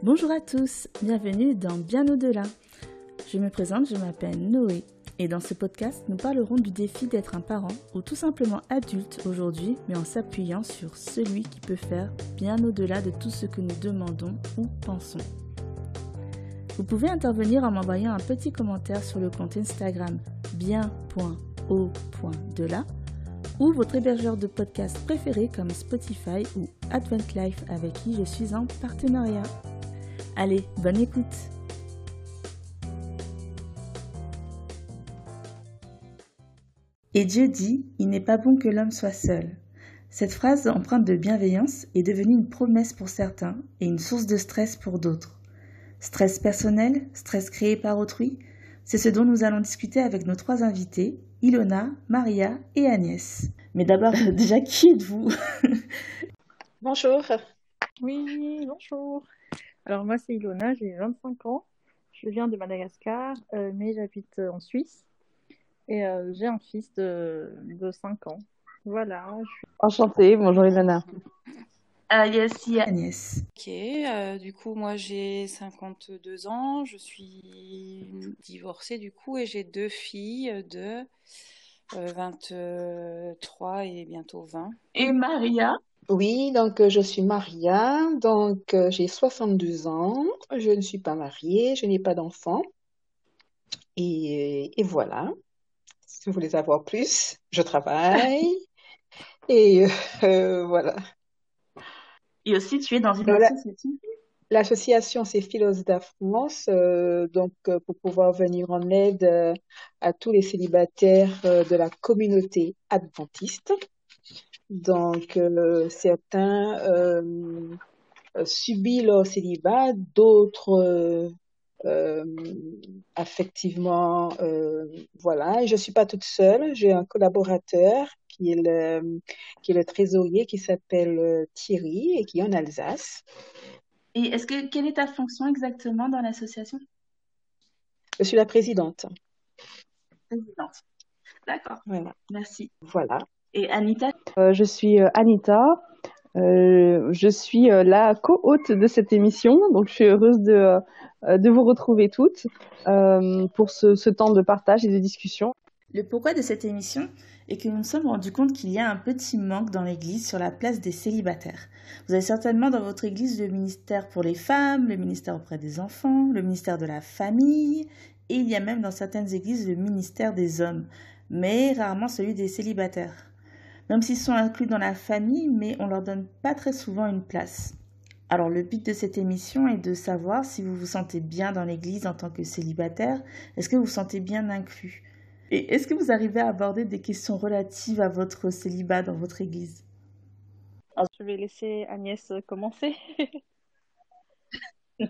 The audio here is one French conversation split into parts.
Bonjour à tous, bienvenue dans Bien au-delà. Je me présente, je m'appelle Noé et dans ce podcast, nous parlerons du défi d'être un parent ou tout simplement adulte aujourd'hui, mais en s'appuyant sur celui qui peut faire bien au-delà de tout ce que nous demandons ou pensons. Vous pouvez intervenir en m'envoyant un petit commentaire sur le compte Instagram bien.au.delà ou votre hébergeur de podcast préféré comme Spotify ou Advent Life avec qui je suis en partenariat. Allez, bonne écoute Et Dieu dit, il n'est pas bon que l'homme soit seul. Cette phrase empreinte de bienveillance est devenue une promesse pour certains et une source de stress pour d'autres. Stress personnel, stress créé par autrui, c'est ce dont nous allons discuter avec nos trois invités, Ilona, Maria et Agnès. Mais d'abord, déjà, qui êtes-vous? Bonjour. Oui, bonjour. Alors moi, c'est Ilona, j'ai 25 ans. Je viens de Madagascar, euh, mais j'habite en Suisse. Et euh, j'ai un fils de, de 5 ans. Voilà. Je suis... Enchantée, bonjour Ilona. Ah, yes, Agnès. Ok, euh, du coup, moi j'ai 52 ans, je suis divorcée du coup et j'ai deux filles de euh, 23 et bientôt 20. Et Maria? Oui, donc euh, je suis Maria, donc euh, j'ai 72 ans, je ne suis pas mariée, je n'ai pas d'enfant. Et, et voilà, si vous voulez savoir plus, je travaille. et euh, voilà. Et aussi, tu es dans une association? L'association, c'est Philos France, donc pour pouvoir venir en aide à tous les célibataires de la communauté adventiste. Donc, euh, certains euh, subissent leur célibat, d'autres euh, affectivement, euh, voilà. Et je suis pas toute seule, j'ai un collaborateur qui est le, qui est le trésorier qui s'appelle Thierry et qui est en Alsace. Et est-ce que quelle est ta fonction exactement dans l'association? Je suis la présidente. Présidente. D'accord, Voilà. merci. Voilà. Et Anita Euh, je suis euh, Anita. Euh, je suis euh, la co-hôte de cette émission, donc je suis heureuse de, euh, de vous retrouver toutes euh, pour ce, ce temps de partage et de discussion. Le pourquoi de cette émission est que nous nous sommes rendus compte qu'il y a un petit manque dans l'Église sur la place des célibataires. Vous avez certainement dans votre Église le ministère pour les femmes, le ministère auprès des enfants, le ministère de la famille, et il y a même dans certaines Églises le ministère des hommes, mais rarement celui des célibataires. Même s'ils sont inclus dans la famille, mais on leur donne pas très souvent une place. Alors le but de cette émission est de savoir si vous vous sentez bien dans l'Église en tant que célibataire, est-ce que vous vous sentez bien inclus? Et est-ce que vous arrivez à aborder des questions relatives à votre célibat dans votre église? Je vais laisser Agnès commencer.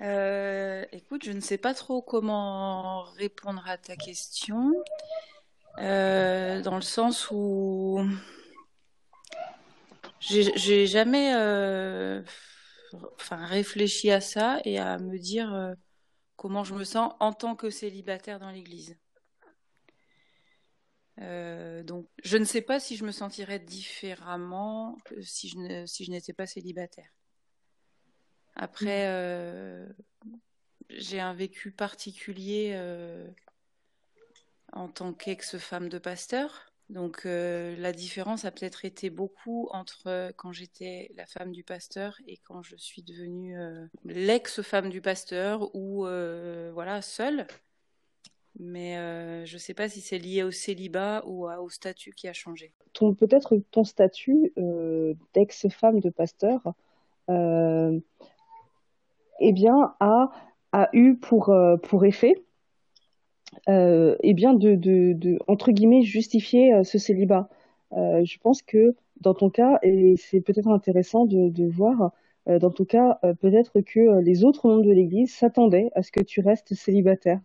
Euh, écoute, je ne sais pas trop comment répondre à ta question, euh, dans le sens où j'ai jamais euh, enfin, réfléchi à ça et à me dire euh, comment je me sens en tant que célibataire dans l'Église. Euh, donc, je ne sais pas si je me sentirais différemment si je ne, si n'étais pas célibataire. Après, euh, j'ai un vécu particulier en tant qu'ex-femme de pasteur. Donc, euh, la différence a peut-être été beaucoup entre quand j'étais la femme du pasteur et quand je suis devenue euh, l'ex-femme du pasteur ou euh, voilà, seule. Mais euh, je ne sais pas si c'est lié au célibat ou au statut qui a changé. Peut-être ton statut euh, d'ex-femme de pasteur, euh, eh bien a a eu pour euh, pour effet euh, eh bien de, de, de entre guillemets justifier euh, ce célibat. Euh, je pense que dans ton cas, et c'est peut-être intéressant de, de voir, euh, dans ton cas, euh, peut-être que les autres membres de l'Église s'attendaient à ce que tu restes célibataire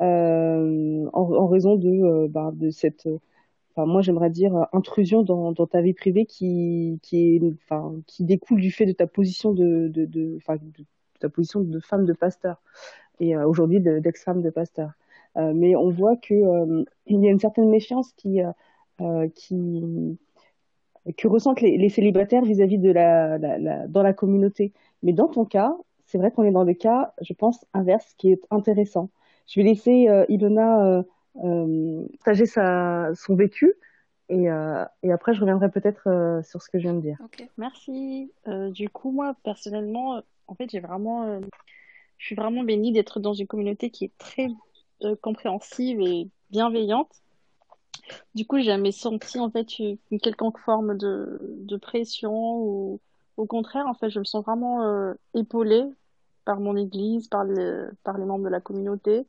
en, en raison de, bah, de cette, enfin moi j'aimerais dire intrusion dans, dans ta vie privée qui, qui est, enfin qui découle du fait de ta position de, de, de, enfin de ta position de femme de pasteur et aujourd'hui de- d'ex-femme de pasteur. Euh, mais on voit que euh, il y a une certaine méfiance qui euh, euh, qui que ressentent les, célibataires vis-à-vis de la, dans la communauté. Mais dans ton cas, c'est vrai qu'on est dans des cas, je pense, inverses, qui est intéressant. Je vais laisser Ilona partager sa, son vécu et, et, après je reviendrai peut-être sur ce que je viens de dire. Ok, merci. du coup, moi personnellement, en fait, j'ai vraiment, je suis vraiment bénie d'être dans une communauté qui est très compréhensive et bienveillante. Du coup, j'ai jamais senti en fait une quelconque forme de, de pression ou au contraire, en fait, je me sens vraiment euh, épaulée par mon église, par, le, par les membres de la communauté.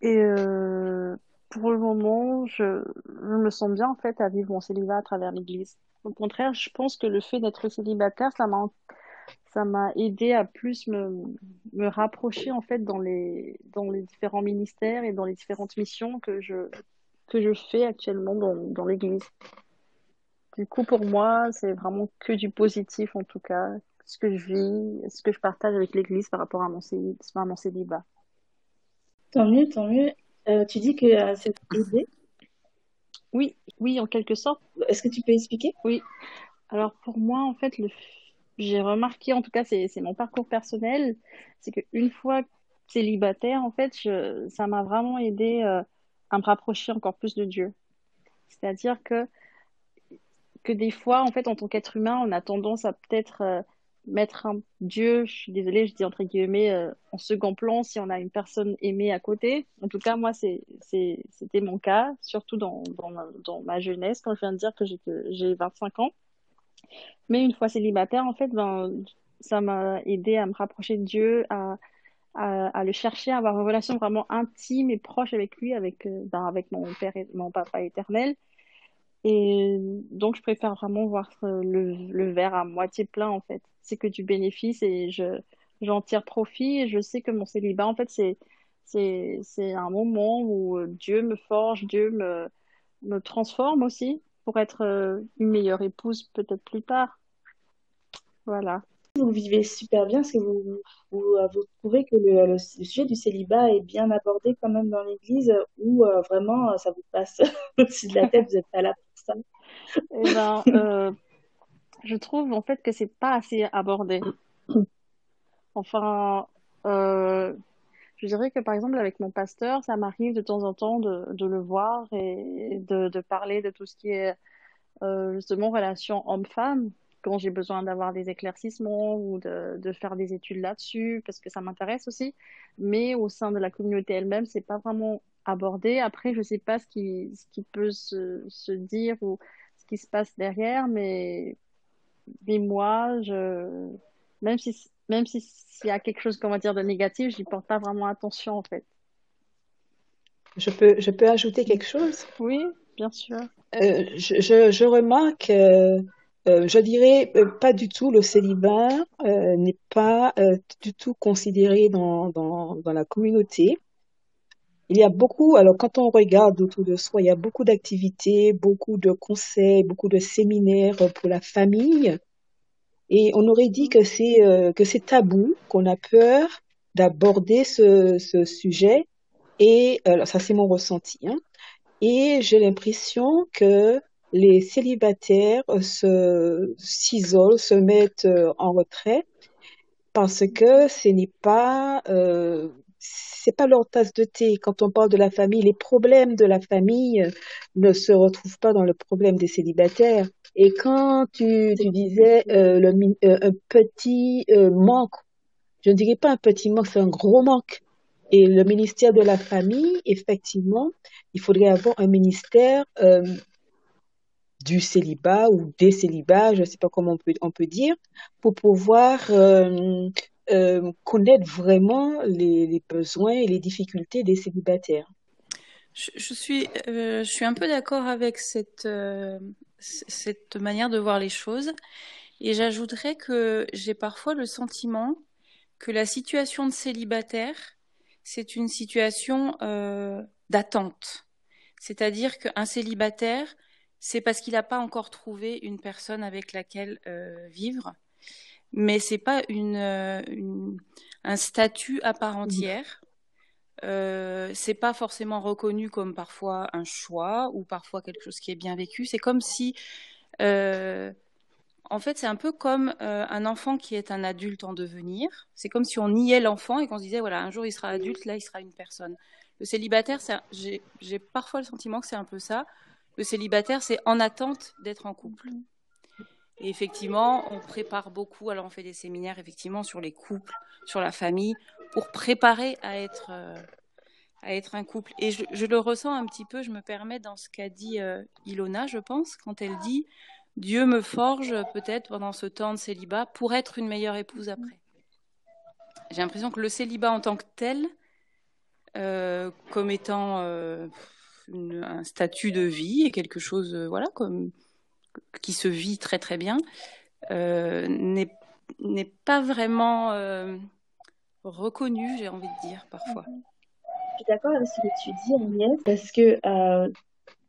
Et euh, pour le moment, je, je, me sens bien en fait à vivre mon célibat à travers l'église. Au contraire, je pense que le fait d'être célibataire, ça m'a ça m'a aidé à plus me, me rapprocher en fait dans les dans les différents ministères et dans les différentes missions que je que je fais actuellement dans, dans l'église. Du coup, pour moi, c'est vraiment que du positif en tout cas, ce que je vis, ce que je partage avec l'église par rapport à mon, à mon célibat. Tant mieux, tant mieux. Euh, tu dis que euh, c'est aidé? Oui, oui, en quelque sorte. Est-ce que tu peux expliquer? Oui. Alors pour moi, en fait, le... j'ai remarqué, en tout cas, c'est mon parcours personnel, c'est qu'une fois célibataire, en fait, ça m'a vraiment aidé euh, à me rapprocher encore plus de Dieu. C'est-à-dire que, que des fois, en fait, en tant qu'être humain, on a tendance à peut-être euh, mettre un Dieu, je suis désolée, je dis entre guillemets, euh, en second plan si on a une personne aimée à côté. En tout cas, moi, c'était mon cas, surtout dans ma jeunesse, quand je viens de dire que j'ai 25 ans. Mais une fois célibataire, en fait, ben, ça m'a aidé à me rapprocher de Dieu, à, à, le chercher, à avoir une relation vraiment intime et proche avec lui, avec, euh, ben, avec mon père et mon papa éternel. Et donc, je préfère vraiment voir le, le verre à moitié plein, en fait. C'est que du bénéfice et je, j'en tire profit et je sais que mon célibat, en fait, c'est, c'est, c'est un moment où euh, Dieu me forge, Dieu me, me transforme aussi pour être euh, une meilleure épouse peut-être plus tard. Voilà vous vivez super bien Est-ce que vous, vous, euh, trouvez que le, sujet du célibat est bien abordé quand même dans l'Église ou euh, vraiment ça vous passe au-dessus de la tête, vous n'êtes pas là pour ça eh ben, Je trouve en fait que c'est pas assez abordé. Enfin, je dirais que par exemple avec mon pasteur, ça m'arrive de temps en temps de, le voir et de, parler de tout ce qui est justement relation homme-femme quand j'ai besoin d'avoir des éclaircissements ou de, faire des études là-dessus, parce que ça m'intéresse aussi. Mais au sein de la communauté elle-même, c'est pas vraiment abordé. Après, je sais pas ce qui, ce qui peut se, se dire ou ce qui se passe derrière, mais, mais moi, je, même si, même s'il y a quelque chose, comment dire, de négatif, j'y porte pas vraiment attention, en fait. Je peux, je peux ajouter quelque chose? Oui, bien sûr. Euh, je, je, je, remarque euh, euh, je dirais pas du tout. Le célibat n'est pas du tout considéré dans, dans, dans la communauté. Il y a beaucoup, alors quand on regarde autour de soi, il y a beaucoup d'activités, beaucoup de conseils, beaucoup de séminaires pour la famille. Et on aurait dit que c'est que c'est tabou, qu'on a peur d'aborder ce, ce sujet. Et alors ça c'est mon ressenti. Hein. Et j'ai l'impression que les célibataires euh, se s'isolent, se mettent euh, en retrait parce que ce n'est pas euh, c'est pas leur tasse de thé. Quand on parle de la famille, les problèmes de la famille ne se retrouvent pas dans le problème des célibataires. Et quand tu, disais le, un petit manque, je ne dirais pas un petit manque, c'est un gros manque. Et le ministère de la famille, effectivement, il faudrait avoir un ministère du célibat ou des célibats, je ne sais pas comment on peut, on peut dire, pour pouvoir euh, euh, connaître vraiment les, besoins et les difficultés des célibataires. Je, suis, euh, je suis un peu d'accord avec cette, euh, cette manière de voir les choses. Et j'ajouterais que j'ai parfois le sentiment que la situation de célibataire, c'est une situation euh, d'attente. C'est-à-dire qu'un célibataire, c'est parce qu'il n'a pas encore trouvé une personne avec laquelle euh, vivre. Mais c'est pas une, euh, une, un statut à part entière. Euh, c'est pas forcément reconnu comme parfois un choix ou parfois quelque chose qui est bien vécu. C'est comme si en fait, c'est un peu comme un enfant qui est un adulte en devenir. C'est comme si on niait l'enfant et qu'on se disait, voilà, un jour il sera adulte, là il sera une personne. Le célibataire, j'ai parfois le sentiment que c'est un peu ça. Le célibataire, c'est en attente d'être en couple. Et effectivement, on prépare beaucoup. Alors, on fait des séminaires effectivement sur les couples, sur la famille, pour préparer à être, euh, à être un couple. Et je, le ressens un petit peu, je me permets, dans ce qu'a dit euh, Ilona, je pense, quand elle dit Dieu me forge peut-être pendant ce temps de célibat pour être une meilleure épouse après. J'ai l'impression que le célibat en tant que tel, euh, comme étant un statut de vie et quelque chose, voilà, comme qui se vit très très bien, n'est pas vraiment euh, reconnu, j'ai envie de dire, parfois. Je suis d'accord avec ce que tu dis, Agnès, parce que euh,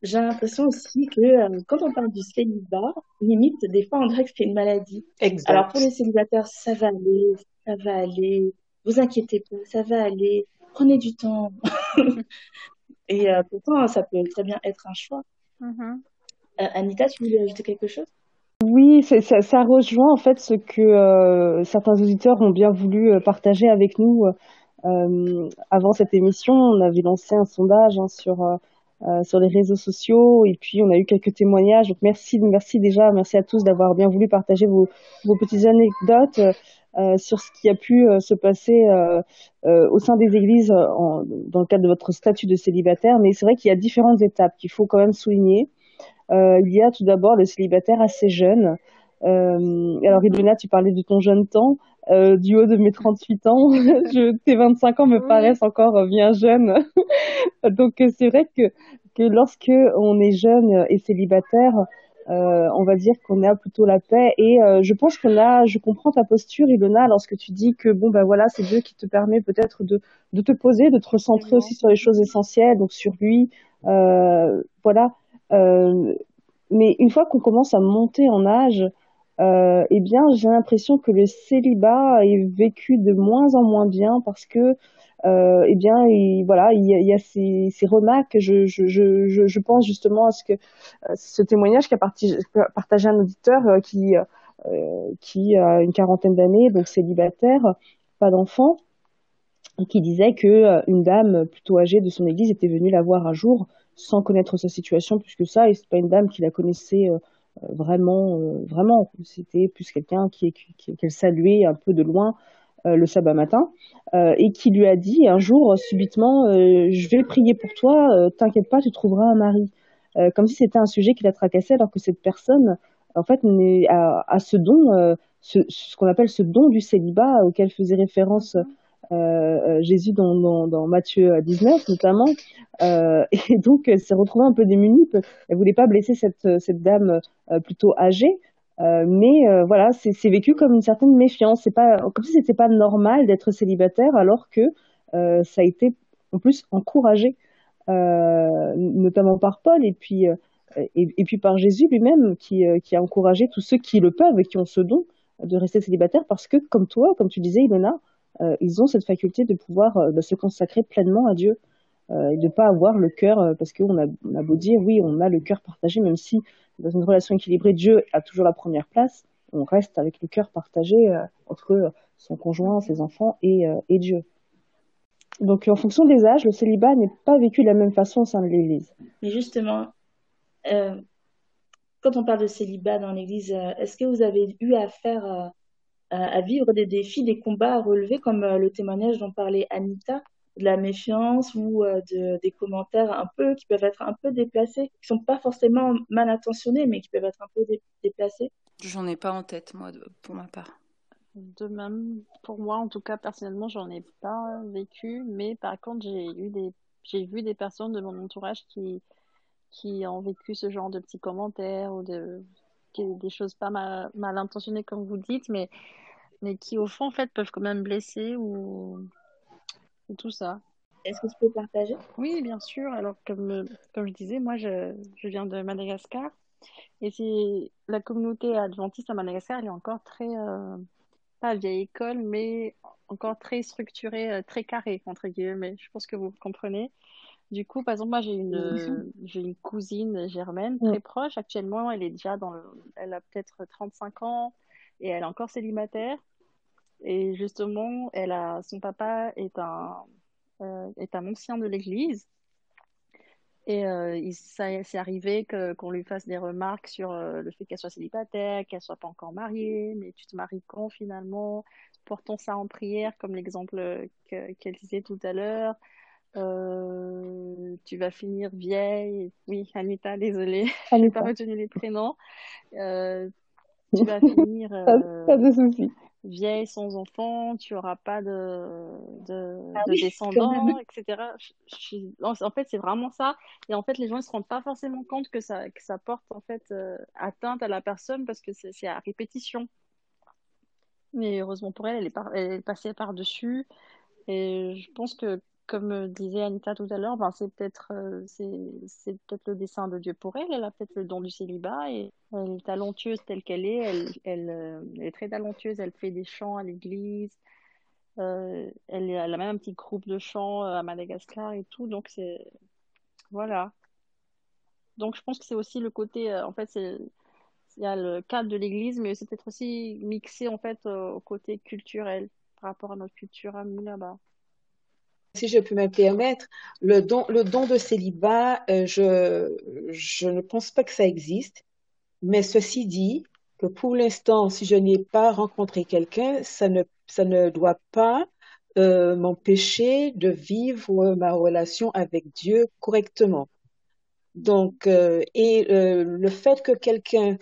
j'ai l'impression aussi que quand on parle du célibat, limite, des fois, on dirait que c'est une maladie. Alors, pour les célibataires, ça va aller, ça va aller, vous inquiétez pas, ça va aller, prenez du temps. Et pourtant, ça peut très bien être un choix. Mm-hmm. Euh, Anita, tu voulais ajouter quelque chose? Oui, ça, ça, rejoint en fait ce que euh, certains auditeurs ont bien voulu euh, partager avec nous avant cette émission. On avait lancé un sondage hein, sur sur les réseaux sociaux et puis on a eu quelques témoignages. Donc merci, merci déjà, merci à tous d'avoir bien voulu partager vos, vos petites anecdotes sur ce qui a pu se passer au sein des églises dans le cadre de votre statut de célibataire. Mais c'est vrai qu'il y a différentes étapes qu'il faut quand même souligner. Euh, il y a tout d'abord le célibataire assez jeune. Euh, alors, Ilona, tu parlais de ton jeune temps. Euh, du haut de mes 38 ans, je, tes 25 ans me paraissent encore bien jeunes. Donc, c'est vrai que, que lorsque on est jeune et célibataire, euh, on va dire qu'on a plutôt la paix. Et euh, je pense que là, je comprends ta posture, Ilona, lorsque tu dis que bon ben voilà, c'est Dieu qui te permet peut-être de, de te poser, de te recentrer aussi sur les choses essentielles, donc sur lui. Euh, voilà. Euh, mais une fois qu'on commence à monter en âge, euh, eh bien, j'ai l'impression que le célibat est vécu de moins en moins bien parce que, euh, eh bien, il, voilà, il y a, ces, remarques. Je, pense justement à ce que ce témoignage qu'a partagé, un auditeur qui, qui a une quarantaine d'années, donc célibataire, pas d'enfant, qui disait que une dame plutôt âgée de son église était venue la voir un jour sans connaître sa situation plus que ça. Et c'est pas une dame qui la connaissait euh, vraiment, euh, vraiment. C'était plus quelqu'un qui, qu'elle saluait un peu de loin euh, le sabbat matin et qui lui a dit un jour subitement, je vais prier pour toi, t'inquiète pas, tu trouveras un mari. comme si c'était un sujet qui la tracassait, alors que cette personne, en fait, a, ce don, ce, ce qu'on appelle ce don du célibat auquel faisait référence euh, euh, Jésus dans, dans, Matthieu 19 notamment. Euh, et donc, elle s'est retrouvée un peu démunie. Elle voulait pas blesser cette, cette dame plutôt âgée. Euh, mais euh, voilà, c'est vécu comme une certaine méfiance. C'est pas comme si c'était pas normal d'être célibataire, alors que euh, ça a été en plus encouragé, notamment par Paul et puis et, puis par Jésus lui-même qui, a encouragé tous ceux qui le peuvent et qui ont ce don de rester célibataire parce que comme toi, comme tu disais, Ilona, euh, ils ont cette faculté de pouvoir euh, bah, se consacrer pleinement à Dieu euh, et de ne pas avoir le cœur, parce qu'on a, on a beau dire, oui, on a le cœur partagé, même si dans une relation équilibrée, Dieu a toujours la première place, on reste avec le cœur partagé entre son conjoint, ses enfants et, Dieu. Donc, en fonction des âges, le célibat n'est pas vécu de la même façon au sein de l'Église. Mais justement, euh, quand on parle de célibat dans l'Église, est-ce que vous avez eu affaire à, vivre des défis, des combats à relever, comme euh, le témoignage dont parlait Anita, de la méfiance ou euh, de, des commentaires un peu qui peuvent être un peu déplacés, qui sont pas forcément mal intentionnés, mais qui peuvent être un peu déplacés. J'en ai pas en tête moi, pour ma part. De même, pour moi, en tout cas, personnellement, j'en ai pas vécu, mais par contre, j'ai eu des, j'ai vu des personnes de mon entourage qui, qui ont vécu ce genre de petits commentaires ou de, des choses pas mal, mal intentionnées comme vous dites, mais mais qui au fond en fait peuvent quand même blesser ou, tout ça. Est-ce que tu peux partager? Oui, bien sûr. Alors comme comme je disais, moi je, je viens de Madagascar et c'est la communauté adventiste à Madagascar, elle est encore très euh, pas vieille école, mais encore très structurée, euh, très carrée entre guillemets. Je pense que vous comprenez. Du coup, par exemple, moi, j'ai une, j'ai une cousine germaine très proche. Actuellement, elle est déjà dans le, elle a peut-être 35 ans et elle est encore célibataire. Et justement, elle a, son papa est un, euh, est un ancien de l'église. Et euh, il, ça, c'est arrivé que, qu'on lui fasse des remarques sur euh, le fait qu'elle soit célibataire, qu'elle soit pas encore mariée, mais tu te maries quand finalement? Portons ça en prière, comme l'exemple que, qu'elle disait tout à l'heure. Euh, tu vas finir vieille. Oui, Anita, désolée, je n'ai pas retenu les prénoms. Euh, tu vas finir pas de soucis vieille sans enfant, tu auras pas de, de, ah descendants, etc. en fait, c'est vraiment ça. Et en fait, les gens ne se rendent pas forcément compte que ça, que ça porte en fait euh, atteinte à la personne parce que c'est à répétition. Mais heureusement pour elle, elle est, elle est passée par-dessus. Et je pense que comme disait Anita tout à l'heure, ben c'est peut-être euh, c'est peut-être le dessein de Dieu pour elle. Elle a peut-être le don du célibat et elle est talentueuse telle qu'elle est. Elle, elle, euh, est très talentueuse. Elle fait des chants à l'église. Euh, elle, elle, a même un petit groupe de chants à Madagascar et tout. Donc c'est voilà. Donc je pense que c'est aussi le côté. en fait, c'est il y a le cadre de l'église, mais c'est peut-être aussi mixé en fait au côté culturel par rapport à notre culture à nous là-bas si je peux me permettre, le don, le don de célibat, euh, je, je ne pense pas que ça existe. Mais ceci dit, que pour l'instant, si je n'ai pas rencontré quelqu'un, ça ne, ça ne doit pas euh, m'empêcher de vivre ma relation avec Dieu correctement. Donc, euh, et le fait que quelqu'un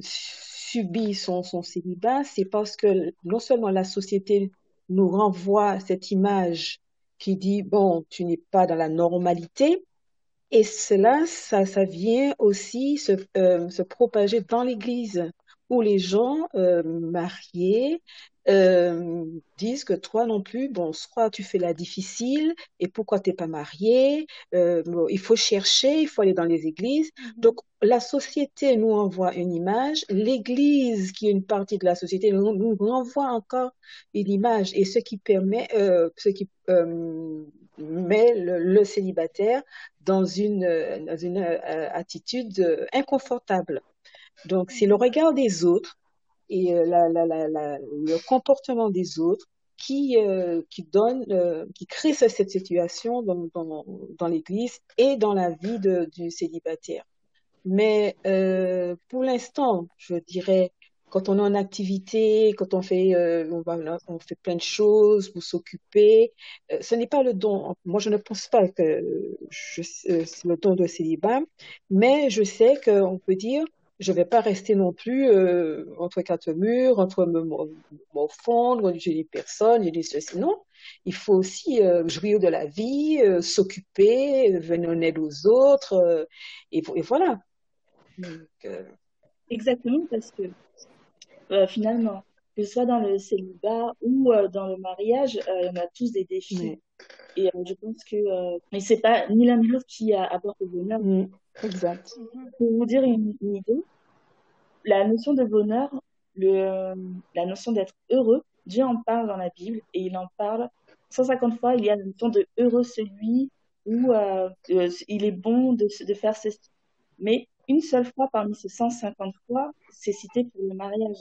subit son, son célibat, c'est parce que non seulement la société nous renvoie cette image qui dit, bon, tu n'es pas dans la normalité. Et cela, ça, ça vient aussi se, euh, se propager dans l'Église, où les gens euh, mariés euh, disent que toi non plus, bon, soit tu fais la difficile, et pourquoi t'es pas marié euh, bon, Il faut chercher, il faut aller dans les églises. Mm-hmm. Donc la société nous envoie une image, l'Église, qui est une partie de la société, nous, nous renvoie encore une image, et ce qui permet, euh, ce qui met le, le, célibataire dans une, dans une attitude inconfortable. Donc, c'est le regard des autres et euh, le comportement des autres qui, euh, qui donne, euh, qui crée cette situation dans, dans, l'Église et dans la vie de, du célibataire. Mais pour l'instant, je dirais, quand on est en activité, quand on fait, on, on, fait plein de choses pour s'occuper, ce n'est pas le don. Moi, je ne pense pas que c'est le don de célibat, mais je sais qu'on peut dire, je vais pas rester non plus euh, entre quatre murs, entre me morfondre, j'ai des personnes, j'ai ceci. Non, il faut aussi euh, jouir de la vie, euh, s'occuper, venir en aide aux autres, euh, et, et, voilà. Donc, Exactement, parce que finalement, que ce soit dans le célibat ou dans le mariage, on a tous des défis. Et je pense que mais c'est pas ni l'un ni l'autre qui apporte le bonheur. Mmh. Exact. Pour vous dire une, idée, la notion de bonheur, la notion d'être heureux, Dieu en parle dans la Bible et il en parle 150 fois. Il y a la notion de heureux celui où euh, il est bon de, de faire ceci. Mais une seule fois parmi ces 150 fois, c'est cité pour le mariage.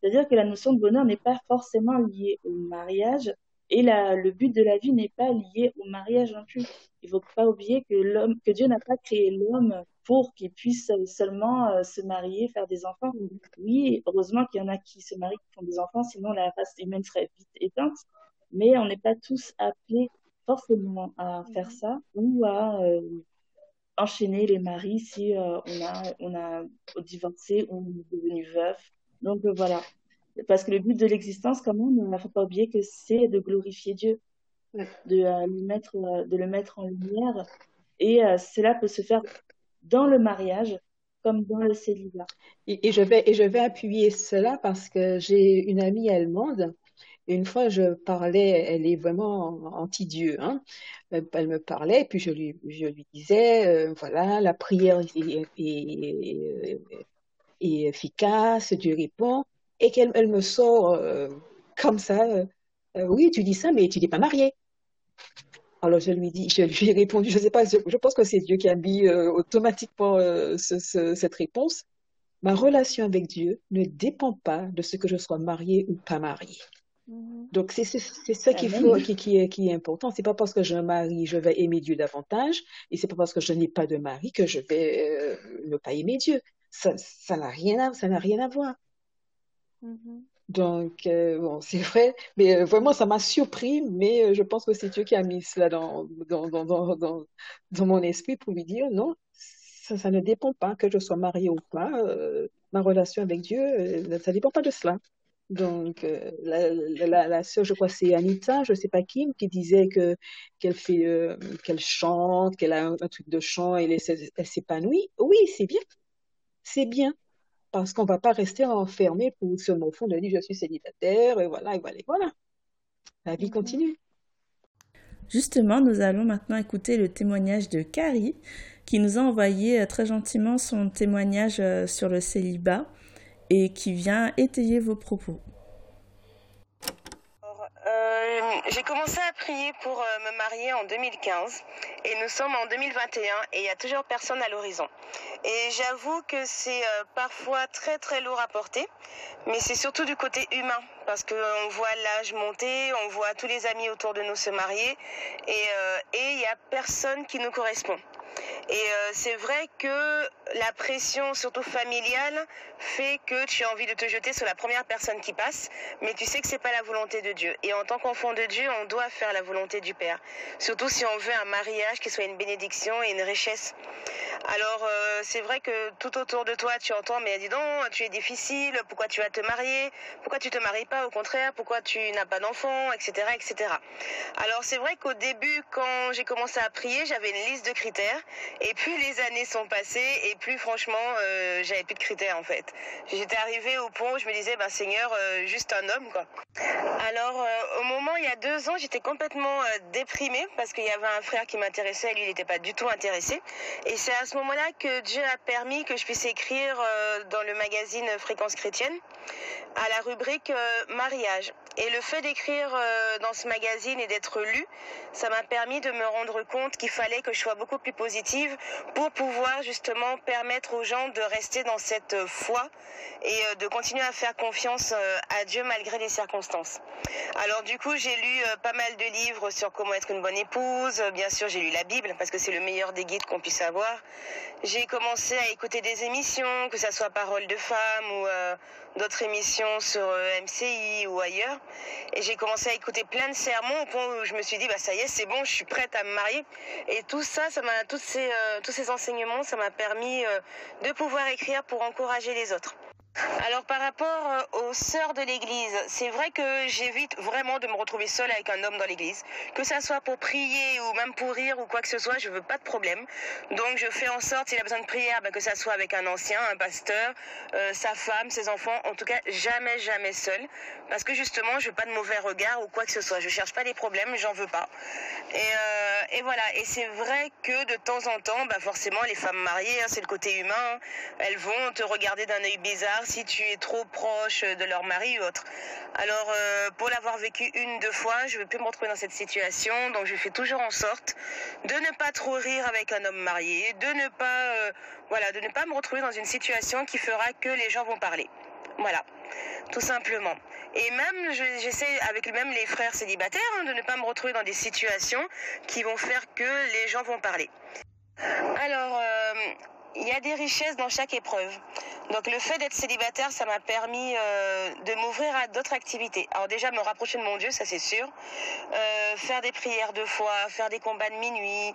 C'est-à-dire que la notion de bonheur n'est pas forcément liée au mariage et la, le but de la vie n'est pas lié au mariage non plus. Il ne faut pas oublier que l'homme, que Dieu n'a pas créé l'homme pour qu'il puisse seulement euh, se marier, faire des enfants. Oui, heureusement qu'il y en a qui se marient, qui font des enfants, sinon la race humaine serait vite éteinte. Mais on n'est pas tous appelés forcément à faire ça ou à euh, enchaîner les maris si euh, on a on a divorcé ou on est devenu veuf. Donc euh, voilà. Parce que le but de l'existence, quand même, il ne faut pas oublier que c'est de glorifier Dieu, de, euh, le mettre, de le mettre en lumière. Et cela peut se faire dans le mariage comme dans le célibat. Et, et, je vais, et je vais appuyer cela parce que j'ai une amie allemande. Une fois, je parlais, elle est vraiment anti-Dieu. Hein. Elle me parlait, puis je lui, je lui disais, euh, voilà, la prière est, est, est, est, efficace, Dieu répond, et qu'elle elle me sort euh, comme ça, euh, oui, tu dis ça, mais tu n'es pas mariée. Alors je lui dis, je lui ai répondu, je sais pas, je, pense que c'est Dieu qui a mis euh, automatiquement euh, cette réponse. Ma relation avec Dieu ne dépend pas de ce que je sois mariée ou pas mariée. Mhm. Donc c'est ça qu'il faut, qui, qui, est, qui est important. C'est pas parce que je marie, je vais aimer Dieu davantage, et c'est pas parce que je n'ai pas de mari que je vais euh, ne pas aimer Dieu. Ça, ça n'a rien à, ça n'a rien à voir. Mhm. Donc, euh, bon, c'est vrai, mais euh, vraiment, ça m'a surpris, mais euh, je pense que c'est Dieu qui a mis cela dans, dans, dans, dans, mon esprit pour lui dire, non, ça, ne dépend pas que je sois mariée ou pas, ma relation avec Dieu, ça ne dépend pas de cela. Donc, la, la, la sœur, je crois, c'est Anita, je ne sais pas qui, qui disait que qu'elle fait, qu'elle chante, qu'elle a un, truc de chant, et elle s'épanouit. Oui, c'est bien, c'est bien parce qu'on ne va pas rester enfermé pour au fond de dire je suis célibataire, et voilà, et voilà, et voilà. La vie continue. Justement, nous allons maintenant écouter le témoignage de Carrie, qui nous a envoyé euh, très gentiment son témoignage euh, sur le célibat et qui vient étayer vos propos. Euh, j'ai commencé à prier pour me marier en 2015 et nous sommes en 2021 et il n'y a toujours personne à l'horizon. Et j'avoue que c'est euh, parfois très très lourd à porter, mais c'est surtout du côté humain, parce qu'on voit l'âge monter, on voit tous les amis autour de nous se marier, et euh, il n'y a personne qui nous correspond. Et euh, c'est vrai que la pression, surtout familiale, fait que tu as envie de te jeter sur la première personne qui passe, mais tu sais que c'est pas la volonté de Dieu. Et en tant qu'enfant de Dieu, on doit faire la volonté du Père. Surtout si on veut un mariage qui soit une bénédiction et une richesse. Alors euh, c'est vrai que tout autour de toi, tu entends, mais dis donc, tu es difficile, pourquoi tu vas te marier, pourquoi tu te maries pas, au contraire, pourquoi tu n'as pas d'enfant, etc., etc. Alors c'est vrai qu'au début, quand j'ai commencé à prier, j'avais une liste de critères et plus les années sont passées et plus franchement, euh, j'avais plus de critères en fait. J'étais arrivée au point où je me disais, ben Seigneur, euh, juste un homme quoi. Alors euh, au moment, il y a deux ans, j'étais complètement déprimée parce qu'il y avait un frère qui m'intéressait lui, il n'était pas du tout intéressé. Et c'est à ce moment-là que Dieu a permis que je puisse écrire dans le magazine Fréquence chrétienne à la rubrique mariage. Et le fait d'écrire dans ce magazine et d'être lu, ça m'a permis de me rendre compte qu'il fallait que je sois beaucoup plus positive pour pouvoir justement permettre aux gens de rester dans cette foi et euh, de continuer à faire confiance euh, à Dieu malgré les circonstances. Alors du coup, j'ai lu euh, pas mal de livres sur comment être une bonne épouse. Bien sûr, j'ai lu la Bible parce que c'est le meilleur des guides qu'on puisse avoir. J'ai commencé à écouter des émissions, que ce soit Parole de femmes ou d'autres émissions sur MCI ou ailleurs. Et j'ai commencé à écouter plein de sermons au point où je me suis dit, bah ça y est, c'est bon, je suis prête à me marier. Et tout ça, ça m'a, tous ces, tous ces enseignements, ça m'a permis de pouvoir écrire pour encourager les autres. Alors par rapport euh, aux sœurs de l'église, c'est vrai que j'évite vraiment de me retrouver seule avec un homme dans l'église. Que ça soit pour prier ou même pour rire ou quoi que ce soit, je veux pas de problème. Donc je fais en sorte, s'il a besoin de prière, ben, que ça soit avec un ancien, un pasteur, euh, sa femme, ses enfants, en tout cas jamais, jamais seul. Parce que justement, je veux pas de mauvais regard ou quoi que ce soit. Je cherche pas des problèmes, j'en veux pas. Et, euh, et, voilà, et c'est vrai que de temps en temps, bah forcément, les femmes mariées, hein, c'est le côté humain, hein, elles vont te regarder d'un œil bizarre si tu es trop proche de leur mari ou autre. Alors, euh, pour l'avoir vécu une, deux fois, je ne veux plus me retrouver dans cette situation, donc je fais toujours en sorte de ne pas trop rire avec un homme marié, de ne pas, euh, voilà, de ne pas me retrouver dans une situation qui fera que les gens vont parler. Voilà, tout simplement. Et même, j'essaie avec même les frères célibataires hein, de ne pas me retrouver dans des situations qui vont faire que les gens vont parler. Alors, euh, il y a des richesses dans chaque épreuve. Donc le fait d'être célibataire, ça m'a permis euh, de m'ouvrir à d'autres activités. Alors déjà me rapprocher de mon Dieu, ça c'est sûr. Euh, faire des prières de foi, faire des combats de minuit.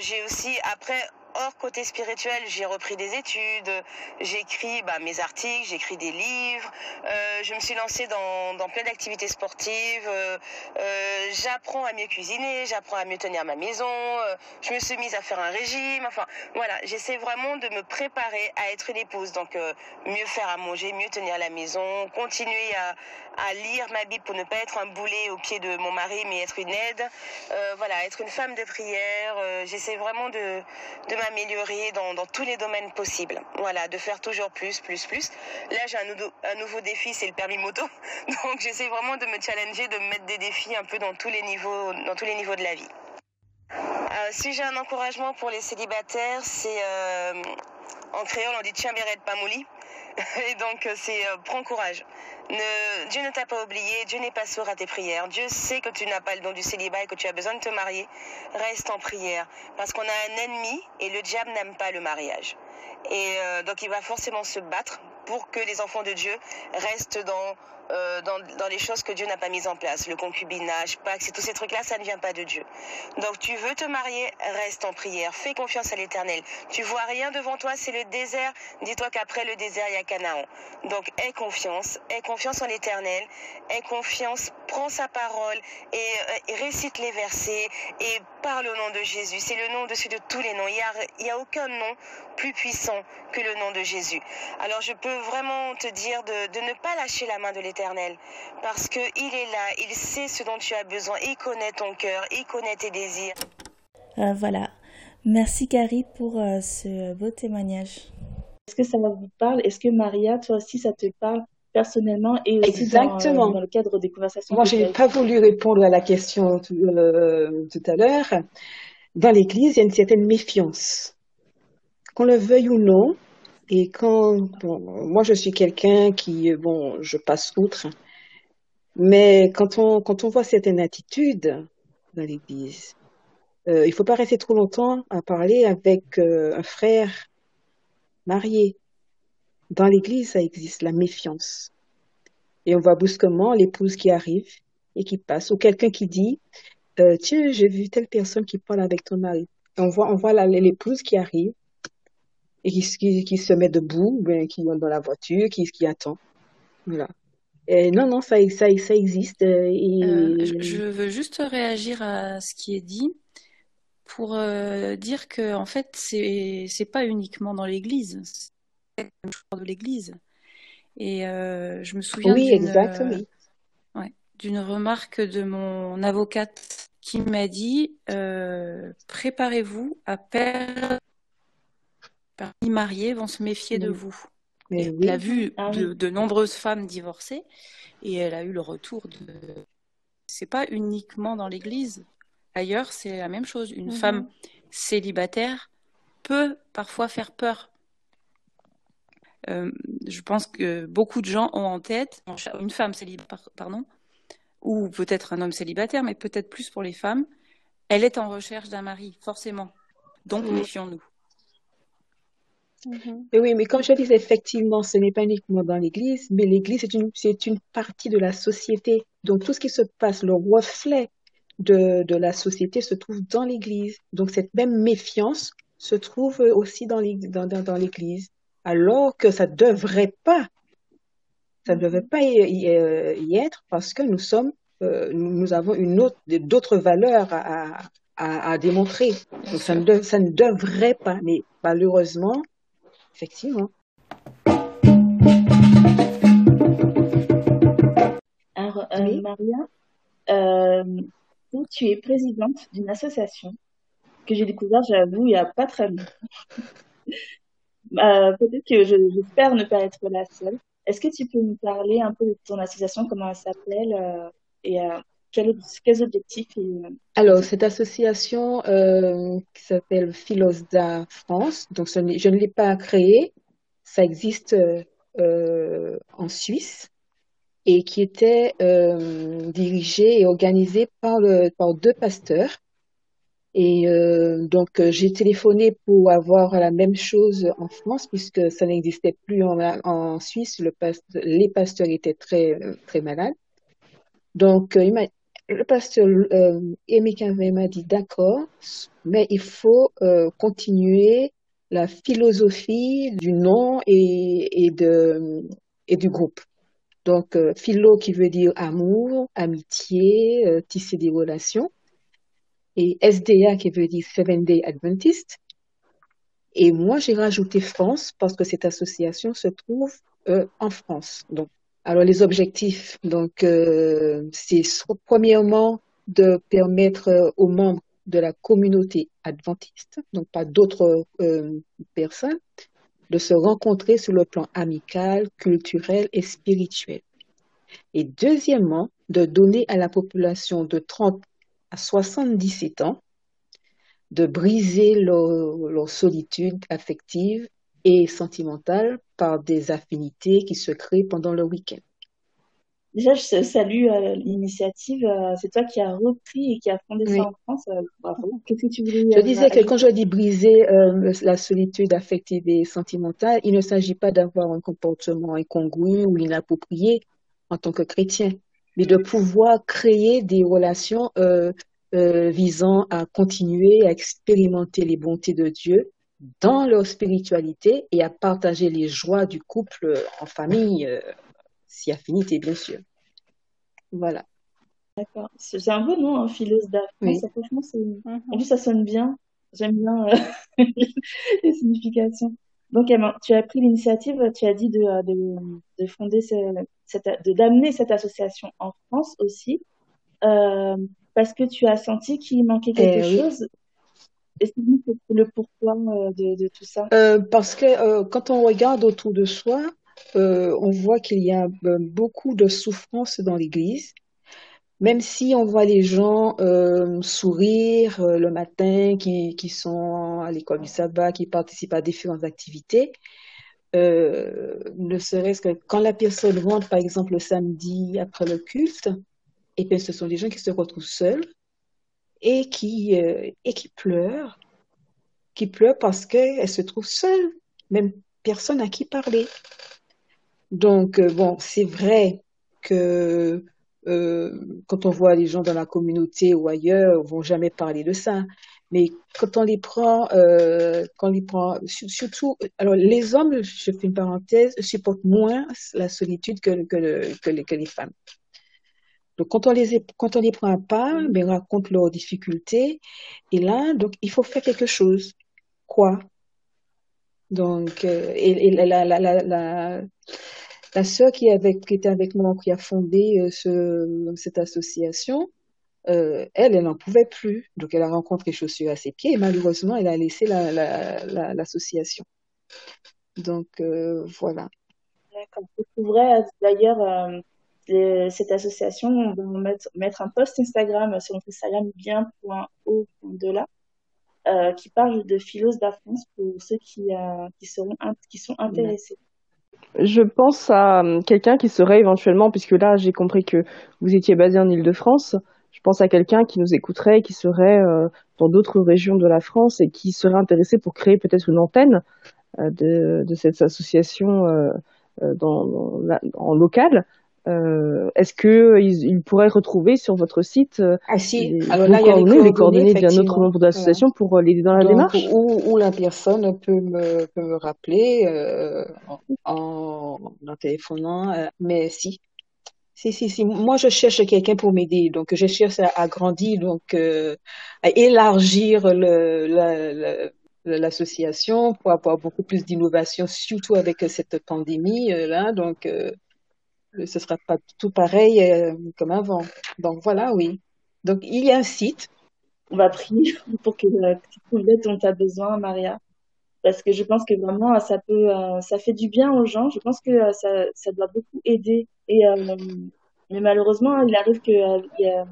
J'ai aussi après Or, côté spirituel, j'ai repris des études, j'écris bah, mes articles, j'écris des livres, euh, je me suis lancée dans, plein d'activités sportives, euh, euh, j'apprends à mieux cuisiner, j'apprends à mieux tenir ma maison, je me suis mise à faire un régime, enfin voilà, j'essaie vraiment de me préparer à être une épouse, donc mieux faire à manger, mieux tenir la maison, continuer à, lire ma Bible pour ne pas être un boulet au pied de mon mari, mais être une aide, voilà, être une femme de prière, j'essaie vraiment de m'améliorer dans, tous les domaines possibles. Voilà, de faire toujours plus, plus, plus. Là, j'ai un, nouveau défi, c'est le permis moto. Donc, j'essaie vraiment de me challenger, de me mettre des défis un peu dans tous les niveaux, dans tous les niveaux de la vie. Euh, si j'ai un encouragement pour les célibataires, c'est euh, en créole on dit pas mouli. Et donc c'est prends courage. Dieu ne t'a pas oublié, Dieu n'est pas sourd à tes prières. Dieu sait que tu n'as pas le don du célibat et que tu as besoin de te marier. Reste en prière parce qu'on a un ennemi et le diable n'aime pas le mariage. Et donc il va forcément se battre pour que les enfants de Dieu restent dans euh, dans, dans, les choses que Dieu n'a pas mises en place, le concubinage, Pâques, tous ces trucs-là, ça ne vient pas de Dieu. Donc tu veux te marier, reste en prière, fais confiance à l'Éternel. Tu vois rien devant toi, c'est le désert. Dis-toi qu'après le désert, il y a Canaan. Donc aie confiance, aie confiance en l'Éternel, aie confiance, prends sa parole et, euh, récite les versets et parle au nom de Jésus. C'est le nom dessus de tous les noms. Il n'y a, a aucun nom plus puissant que le nom de Jésus. Alors je peux vraiment te dire de ne pas lâcher la main de l'Éternel parce qu'il est là, il sait ce dont tu as besoin, il connaît ton cœur, il connaît tes désirs. Euh, voilà. Merci Carrie pour euh, ce beau témoignage. Est-ce que ça vous parle Est-ce que Maria, toi aussi, ça te parle personnellement et aussi Exactement. Dans, dans le cadre des conversations Moi, je n'ai pas voulu répondre à la question tout, euh, tout à l'heure. Dans l'Église, il y a une certaine méfiance. Qu'on le veuille ou non, et quand, moi je suis quelqu'un qui, bon, je passe outre, mais quand on, quand on voit certaines attitudes dans l'Église, euh, il faut pas rester trop longtemps à parler avec euh, un frère marié. Dans l'Église, ça existe, la méfiance. Et on voit brusquement l'épouse qui arrive et qui passe, ou quelqu'un qui dit, euh, tiens, j'ai vu telle personne qui parle avec ton mari. on voit, on voit l'épouse qui arrive et qui, qui, se met debout, ben, qui est dans la voiture, qui, qui attend. Voilà. Et non, non, ça, ça, ça existe. Euh, et... Euh, je veux juste réagir à ce qui est dit pour euh, dire que en fait, c'est pas uniquement dans l'Église, c'est de l'Église. Et je me souviens oui, d'une ouais, d'une remarque de mon avocate qui m'a dit préparez-vous à perdre les mariés vont se méfier de vous. Elle a vu ah de, nombreuses femmes divorcées et elle a eu le retour de. C'est pas uniquement dans l'Église. Ailleurs, c'est la même chose. Une mhm. femme célibataire peut parfois faire peur. Euh, je pense que beaucoup de gens ont en tête une femme célibataire, pardon, ou peut-être un homme célibataire, mais peut-être plus pour les femmes. Elle est en recherche d'un mari, forcément. Donc, méfions-nous. Mhm. oui, mais comme je disais, effectivement, ce n'est pas uniquement dans l'Église, mais l'Église, c'est une, c'est une partie de la société. Donc, tout ce qui se passe, le reflet de, de la société se trouve dans l'Église. Donc, cette même méfiance se trouve aussi dans l'Église, dans, dans, l'Église alors que ça devrait pas. Ça ne devrait pas y, y, être parce que nous sommes, euh, nous avons une autre, d'autres valeurs à, à, à démontrer. Donc, ça ne, ça ne devrait pas, mais malheureusement, Effectivement. Alors, euh, Maria, euh, tu es présidente d'une association que j'ai découvert, j'avoue, il n'y a pas très longtemps. Euh, peut-être que j'espère ne pas être la seule. Est-ce que tu peux nous parler un peu de ton association, comment elle s'appelle et quels, objectifs Alors, cette association euh, qui s'appelle Philosda France, donc je ne l'ai pas créée, ça existe euh, en Suisse et qui était euh, dirigée et organisée par, par deux pasteurs. Et euh, donc j'ai téléphoné pour avoir la même chose en France puisque ça n'existait plus en, en Suisse. Le les pasteurs étaient très très malades. Donc il le pasteur euh, m'a dit d'accord, mais il faut euh, continuer la philosophie du nom et, et, de, et du groupe. Donc, euh, philo qui veut dire amour, amitié, euh, tisser des relations. Et SDA qui veut dire Seven Day Adventist. Et moi, j'ai rajouté France parce que cette association se trouve en France. Donc, alors les objectifs, donc euh, c'est premièrement de permettre euh, aux membres de la communauté adventiste, donc pas d'autres euh, personnes, de se rencontrer sur le plan amical, culturel et spirituel. Et deuxièmement, de donner à la population de 30 à 77 ans de briser leur, solitude affective et sentimentale par des affinités qui se créent pendant le week-end. Déjà, je salue euh, l'initiative. Euh, c'est toi qui as repris et qui a fondé ça en France. Euh, bravo. Qu'est-ce que tu voulais Je disais que quand je dis briser la solitude affective et sentimentale, il ne s'agit pas d'avoir un comportement incongru ou inapproprié en tant que chrétien, mais de pouvoir créer des relations visant à continuer à expérimenter les bontés de Dieu dans leur spiritualité et à partager les joies du couple en famille si affinité, bien sûr. Voilà. D'accord. C'est un beau nom, hein, Philos Oui. Ça, franchement, c'est... Mhm. En plus, ça sonne bien. J'aime bien euh, les significations. Donc, tu as pris l'initiative, tu as dit de, euh, de, de fonder cette, de d'amener cette association en France aussi, euh, parce que tu as senti qu'il manquait quelque eh chose. Est que le pourquoi de, de, tout ça Parce que quand on regarde autour de soi, euh, on voit qu'il y a euh, beaucoup de souffrance dans l'Église. Même si on voit les gens euh, sourire le matin, qui, qui sont à l'école du sabbat, qui participent à différentes activités, ne serait-ce que quand la personne rentre, par exemple, le samedi après le culte, et bien ce sont des gens qui se retrouvent seuls et qui, et qui pleurent, qui pleurent parce qu'elles se trouvent seules, même personne à qui parler. Donc, euh, bon, c'est vrai que euh, quand on voit les gens dans la communauté ou ailleurs, ils vont jamais parler de ça. Mais quand on les prend, euh, quand on les prend, surtout, alors les hommes, je fais une parenthèse, supportent moins la solitude que, que, que les femmes. Donc quand on les quand on les prend à part, ben, on raconte leurs difficultés. Et là, donc il faut faire quelque chose. Quoi? Donc et, la, la, la, la la sœur qui, qui était avec moi, qui a fondé euh, ce, cette association, euh, elle, elle n'en pouvait plus. Donc, elle a rencontré chaussures à ses pieds et malheureusement, elle a laissé l'association. La, Donc, euh, voilà. D'accord. Vous trouverez d'ailleurs cette association, on va mettre, mettre un post Instagram sur notre Instagram bien.au.delà euh, qui parle de Philos d'Afrance pour ceux qui, qui, seront, qui sont intéressés. Je pense à euh, quelqu'un qui serait éventuellement, puisque là j'ai compris que vous étiez basé en Ile-de-France, je pense à quelqu'un qui nous écouterait, qui serait euh, dans d'autres régions de la France et qui serait intéressé pour créer peut-être une antenne euh, de, de, cette association en local. Euh, Est-ce que il, pourrait retrouver sur votre site euh, ah, si. les, Alors, là, coordonnées, les coordonnées d'un autre membre d'association pour euh, l'aider dans la démarche? où, la personne peut me, peut me rappeler euh, en, en, téléphonant, euh, mais si. Si, si, si. Moi, je cherche quelqu'un pour m'aider. Donc, je cherche à agrandir, donc à élargir le, l'association pour avoir beaucoup plus d'innovation, surtout avec cette pandémie là. Donc, ce sera pas tout pareil euh, comme avant. Donc voilà, oui. Donc il y a un site. On va prier pour que euh, tu trouves l'aide dont tu as besoin, Maria. Parce que je pense que vraiment, ça peut, euh, ça fait du bien aux gens. Je pense que ça, ça doit beaucoup aider. Et, mais malheureusement, il arrive qu'il y a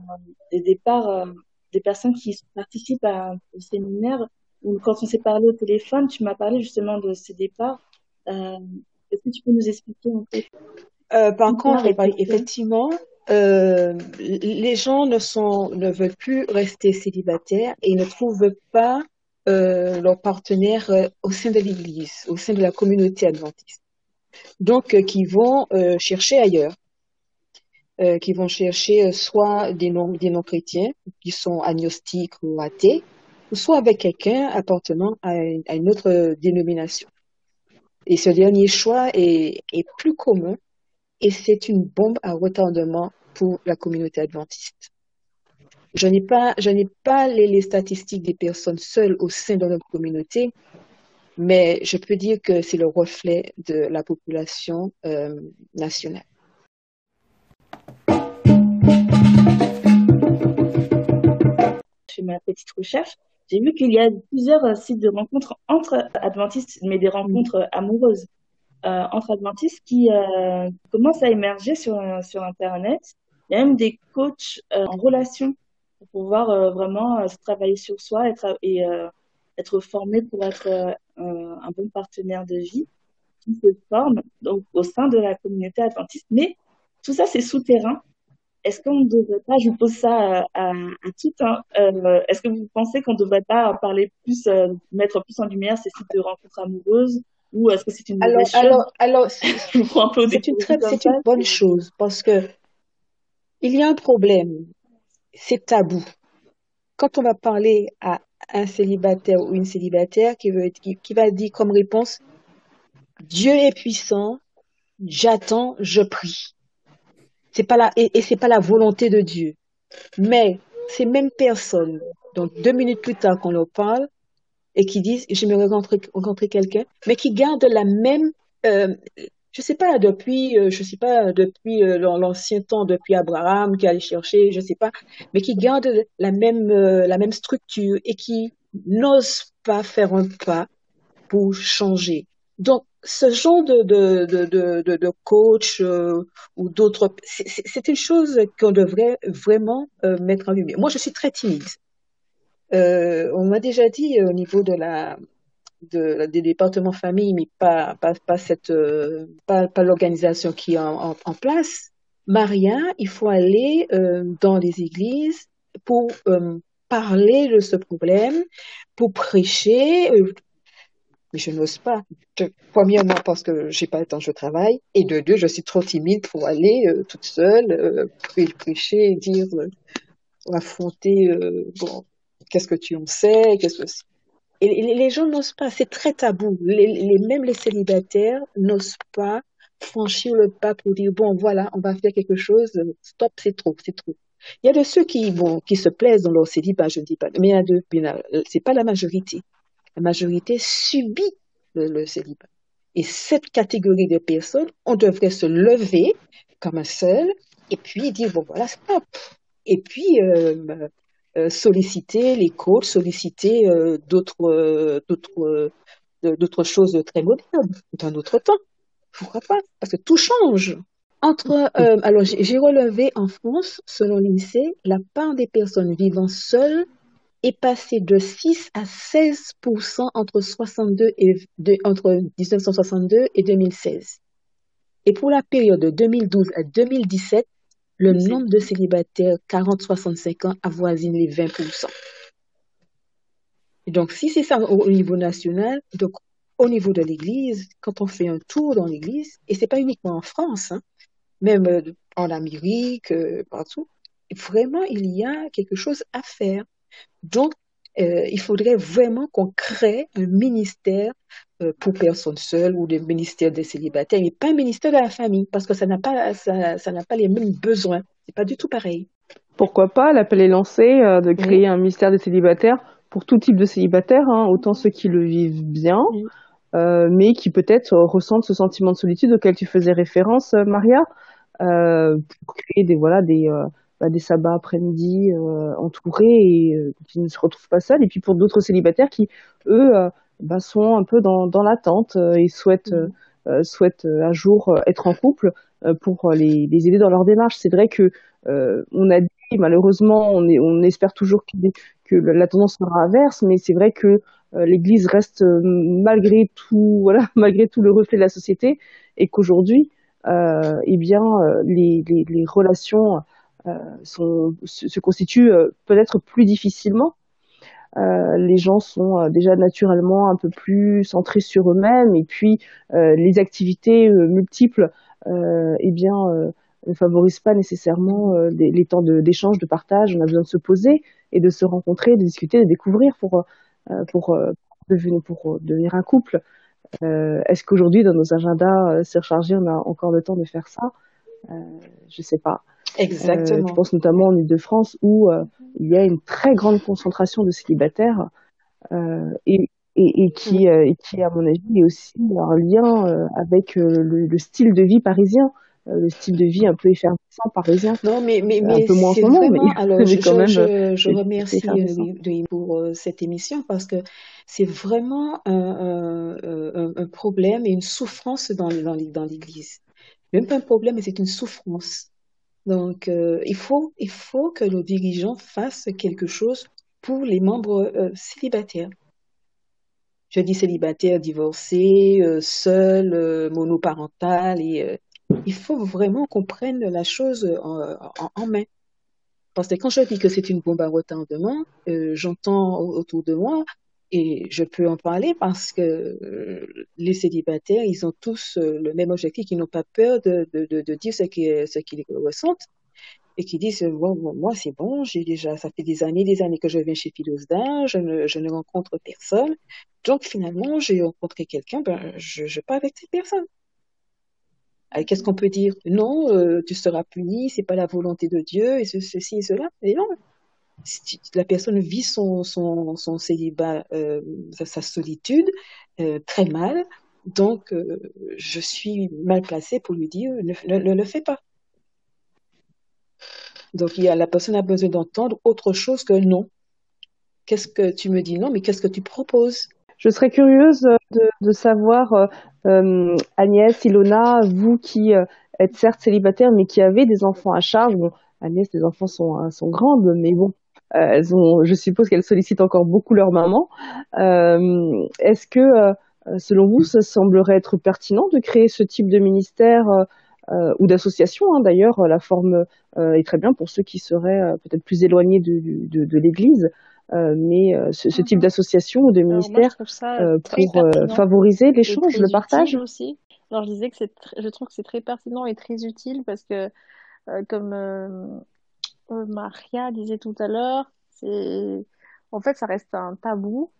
des départs, des personnes qui participent à, au séminaire ou quand on s'est parlé au téléphone, tu m'as parlé justement de ces départs. Est-ce que tu peux nous expliquer un peu? Euh, par contre, effectivement, euh, les gens ne sont ne veulent plus rester célibataires et ne trouvent pas euh, leur partenaire euh, au sein de l'Église, au sein de la communauté adventiste. Donc, euh, qui vont euh, chercher ailleurs, qui vont chercher soit des non des non chrétiens qui sont agnostiques ou athées, ou soit avec quelqu'un appartenant à une, à une autre dénomination. Et ce dernier choix est, est plus commun et c'est une bombe à retardement pour la communauté adventiste. Je n'ai pas, je n'ai pas les, statistiques des personnes seules au sein de notre communauté, mais je peux dire que c'est le reflet de la population euh, nationale. Fais ma petite recherche. J'ai vu qu'il y a plusieurs sites de rencontres entre adventistes, mais des rencontres amoureuses. Euh, entre adventistes qui euh, commencent à émerger sur, sur Internet. Il y a même des coachs euh, en relation pour pouvoir vraiment se travailler sur soi et, être formé pour être un bon partenaire de vie qui se forme donc, au sein de la communauté adventiste. Mais tout ça, c'est souterrain. Est-ce qu'on ne devrait pas, je vous pose ça à, tout, hein, est-ce que vous pensez qu'on ne devrait pas parler plus, mettre plus en lumière ces sites de rencontres amoureuses ou est-ce que c'est une alors, chose? Alors, alors c'est une, une bonne chose parce que il y a un problème, c'est tabou. Quand on va parler à un célibataire ou une célibataire qui, veut, qui, qui va dire comme réponse Dieu est puissant, j'attends, je prie. C'est pas la, et, et c'est pas la volonté de Dieu. Mais ces mêmes personnes, donc deux minutes plus tard qu'on leur parle, et qui disent j'aimerais rencontrer, rencontrer quelqu'un, mais qui gardent la même, euh, je sais pas depuis, euh, je sais pas depuis euh, l'ancien temps, depuis Abraham qui allait chercher, je sais pas, mais qui gardent la même la même structure et qui n'osent pas faire un pas pour changer. Donc ce genre de, de, de, de, coach ou d'autres, c'est une chose qu'on devrait vraiment mettre en lumière. Moi, je suis très timide. Euh, on m'a déjà dit au niveau de la de, des départements famille, mais pas pas, pas cette pas, pas l'organisation qui est en, en, place. Maria, il faut aller dans les églises pour parler de ce problème, pour prêcher, mais je n'ose pas. premièrement parce que j'ai pas le temps, je travaille, et de deux, je suis trop timide pour aller euh, toute seule euh, prêcher, dire, euh, affronter, euh, bon, qu'est-ce que tu en sais, qu'est-ce que les gens n'osent pas, c'est très tabou. Les, même les célibataires n'osent pas franchir le pas pour dire bon voilà, on va faire quelque chose. Stop, c'est trop, c'est trop. Il y a de ceux qui bon qui se plaisent dans leur célibat, je ne dis pas, mais il y a de, c'est pas la majorité la majorité subit le, célibat. Et cette catégorie de personnes, on devrait se lever comme un seul et puis dire, bon voilà, stop. Et puis euh, solliciter les coachs, solliciter euh, d'autres d'autres d'autres choses très modernes, d'un autre temps. Pourquoi pas? Parce que tout change. Entre, alors j'ai relevé en France, selon l'INSEE, la part des personnes vivant seules est passé de 6 à 16 entre, 62 et entre 1962 et 2016. Et pour la période de 2012 à 2017, le nombre de célibataires 40-65 ans avoisine les 20 et Donc, si c'est ça au, niveau national, donc au niveau de l'Église, quand on fait un tour dans l'Église, et c'est pas uniquement en France, hein, même euh, en Amérique, euh, partout, vraiment, il y a quelque chose à faire. Donc, euh, il faudrait vraiment qu'on crée un ministère euh, pour personnes seules ou le ministère des célibataires, mais pas un ministère de la famille, parce que ça n'a pas, ça, ça n'a pas les mêmes besoins. C'est pas du tout pareil. Pourquoi pas L'appel est lancé euh, de créer un ministère des célibataires pour tout type de célibataires, hein, autant ceux qui le vivent bien, mais qui peut-être ressentent ce sentiment de solitude auquel tu faisais référence, Maria, pour créer des voilà des bah, des sabbats après-midi euh, entourés et euh, qui ne se retrouvent pas seuls. Et puis pour d'autres célibataires qui, eux, euh, bah, sont un peu dans, dans l'attente et souhaitent, mmh. souhaitent un jour être en couple pour les, les, aider dans leur démarche. C'est vrai que on a dit, malheureusement, on, est, on espère toujours que, que la tendance sera inverse, mais c'est vrai que l'Église reste malgré tout, voilà, malgré tout le reflet de la société, et qu'aujourd'hui, eh bien, les, les, les relations euh, sont, se, constituent euh, peut-être plus difficilement. Euh, les gens sont déjà naturellement un peu plus centrés sur eux-mêmes et puis les activités multiples eh bien ne favorisent pas nécessairement les, temps d'échange, de, partage. On a besoin de se poser et de se rencontrer, de discuter, de découvrir pour, pour, devenir, pour devenir un couple. Est-ce qu'aujourd'hui, dans nos agendas surchargés, on a encore le temps de faire ça? Je ne sais pas. Exactement. Euh, je pense notamment en Ile-de-France où euh, il y a une très grande concentration de célibataires euh, et, et, et, qui, mm. et qui, à mon avis, est aussi un lien avec le, style de vie parisien le style de vie un peu effervescent parisien. Non, mais, mais, mais un peu moins en ce moment, mais alors, je, quand même, je, je remercie pour cette émission parce que c'est vraiment un, un, un, problème et une souffrance dans, dans, dans l'Église. Même pas un problème, mais c'est une souffrance Donc, euh, il faut, il faut que nos dirigeants fassent quelque chose pour les membres euh, célibataires. Je dis célibataires, divorcés, euh, seuls, monoparentales, et il faut vraiment qu'on prenne la chose en, en- main. Parce que quand je dis que c'est une bombe à retardement, j'entends autour de moi et je peux en parler parce que euh, les célibataires, ils ont tous euh, le même objectif, ils n'ont pas peur de, de, de, de dire ce qu'ils ce qu'ils ressentent et qui disent bon, moi c'est bon, j'ai déjà ça fait des années, des années que je viens chez Philosda, je ne, je ne rencontre personne, donc finalement j'ai rencontré quelqu'un, ben je je pars avec cette personne. Euh, Qu'est-ce qu'on peut dire? Non, euh, tu seras puni, c'est pas la volonté de Dieu et ce, ceci et cela. Mais non, la personne vit son, célibat, euh, sa, solitude euh, très mal, donc euh, je suis mal placée pour lui dire ne, le fais pas. Donc la personne a besoin d'entendre autre chose que non. Qu'est-ce que tu me dis non, mais qu'est-ce que tu proposes? Je serais curieuse de, savoir, Agnès, Ilona, vous qui êtes certes célibataire, mais qui avez des enfants à charge. Bon, Agnès, les enfants sont, sont grandes, mais bon, elles ont, je suppose qu'elles sollicitent encore beaucoup leur maman. Euh, Est-ce que, euh, selon vous, ça semblerait être pertinent de créer ce type de ministère euh, euh, ou d'association hein, D'ailleurs, la forme euh, est très bien pour ceux qui seraient euh, peut-être plus éloignés de, de, de l'Église. Euh, mais euh, ce, ce type d'association ou de moi, ministère euh, très pour euh, favoriser l'échange, le partage. aussi. Alors je disais que je trouve que c'est très pertinent et très utile parce que, euh, comme euh, Maria disait tout à l'heure, c'est, en fait, ça reste un tabou.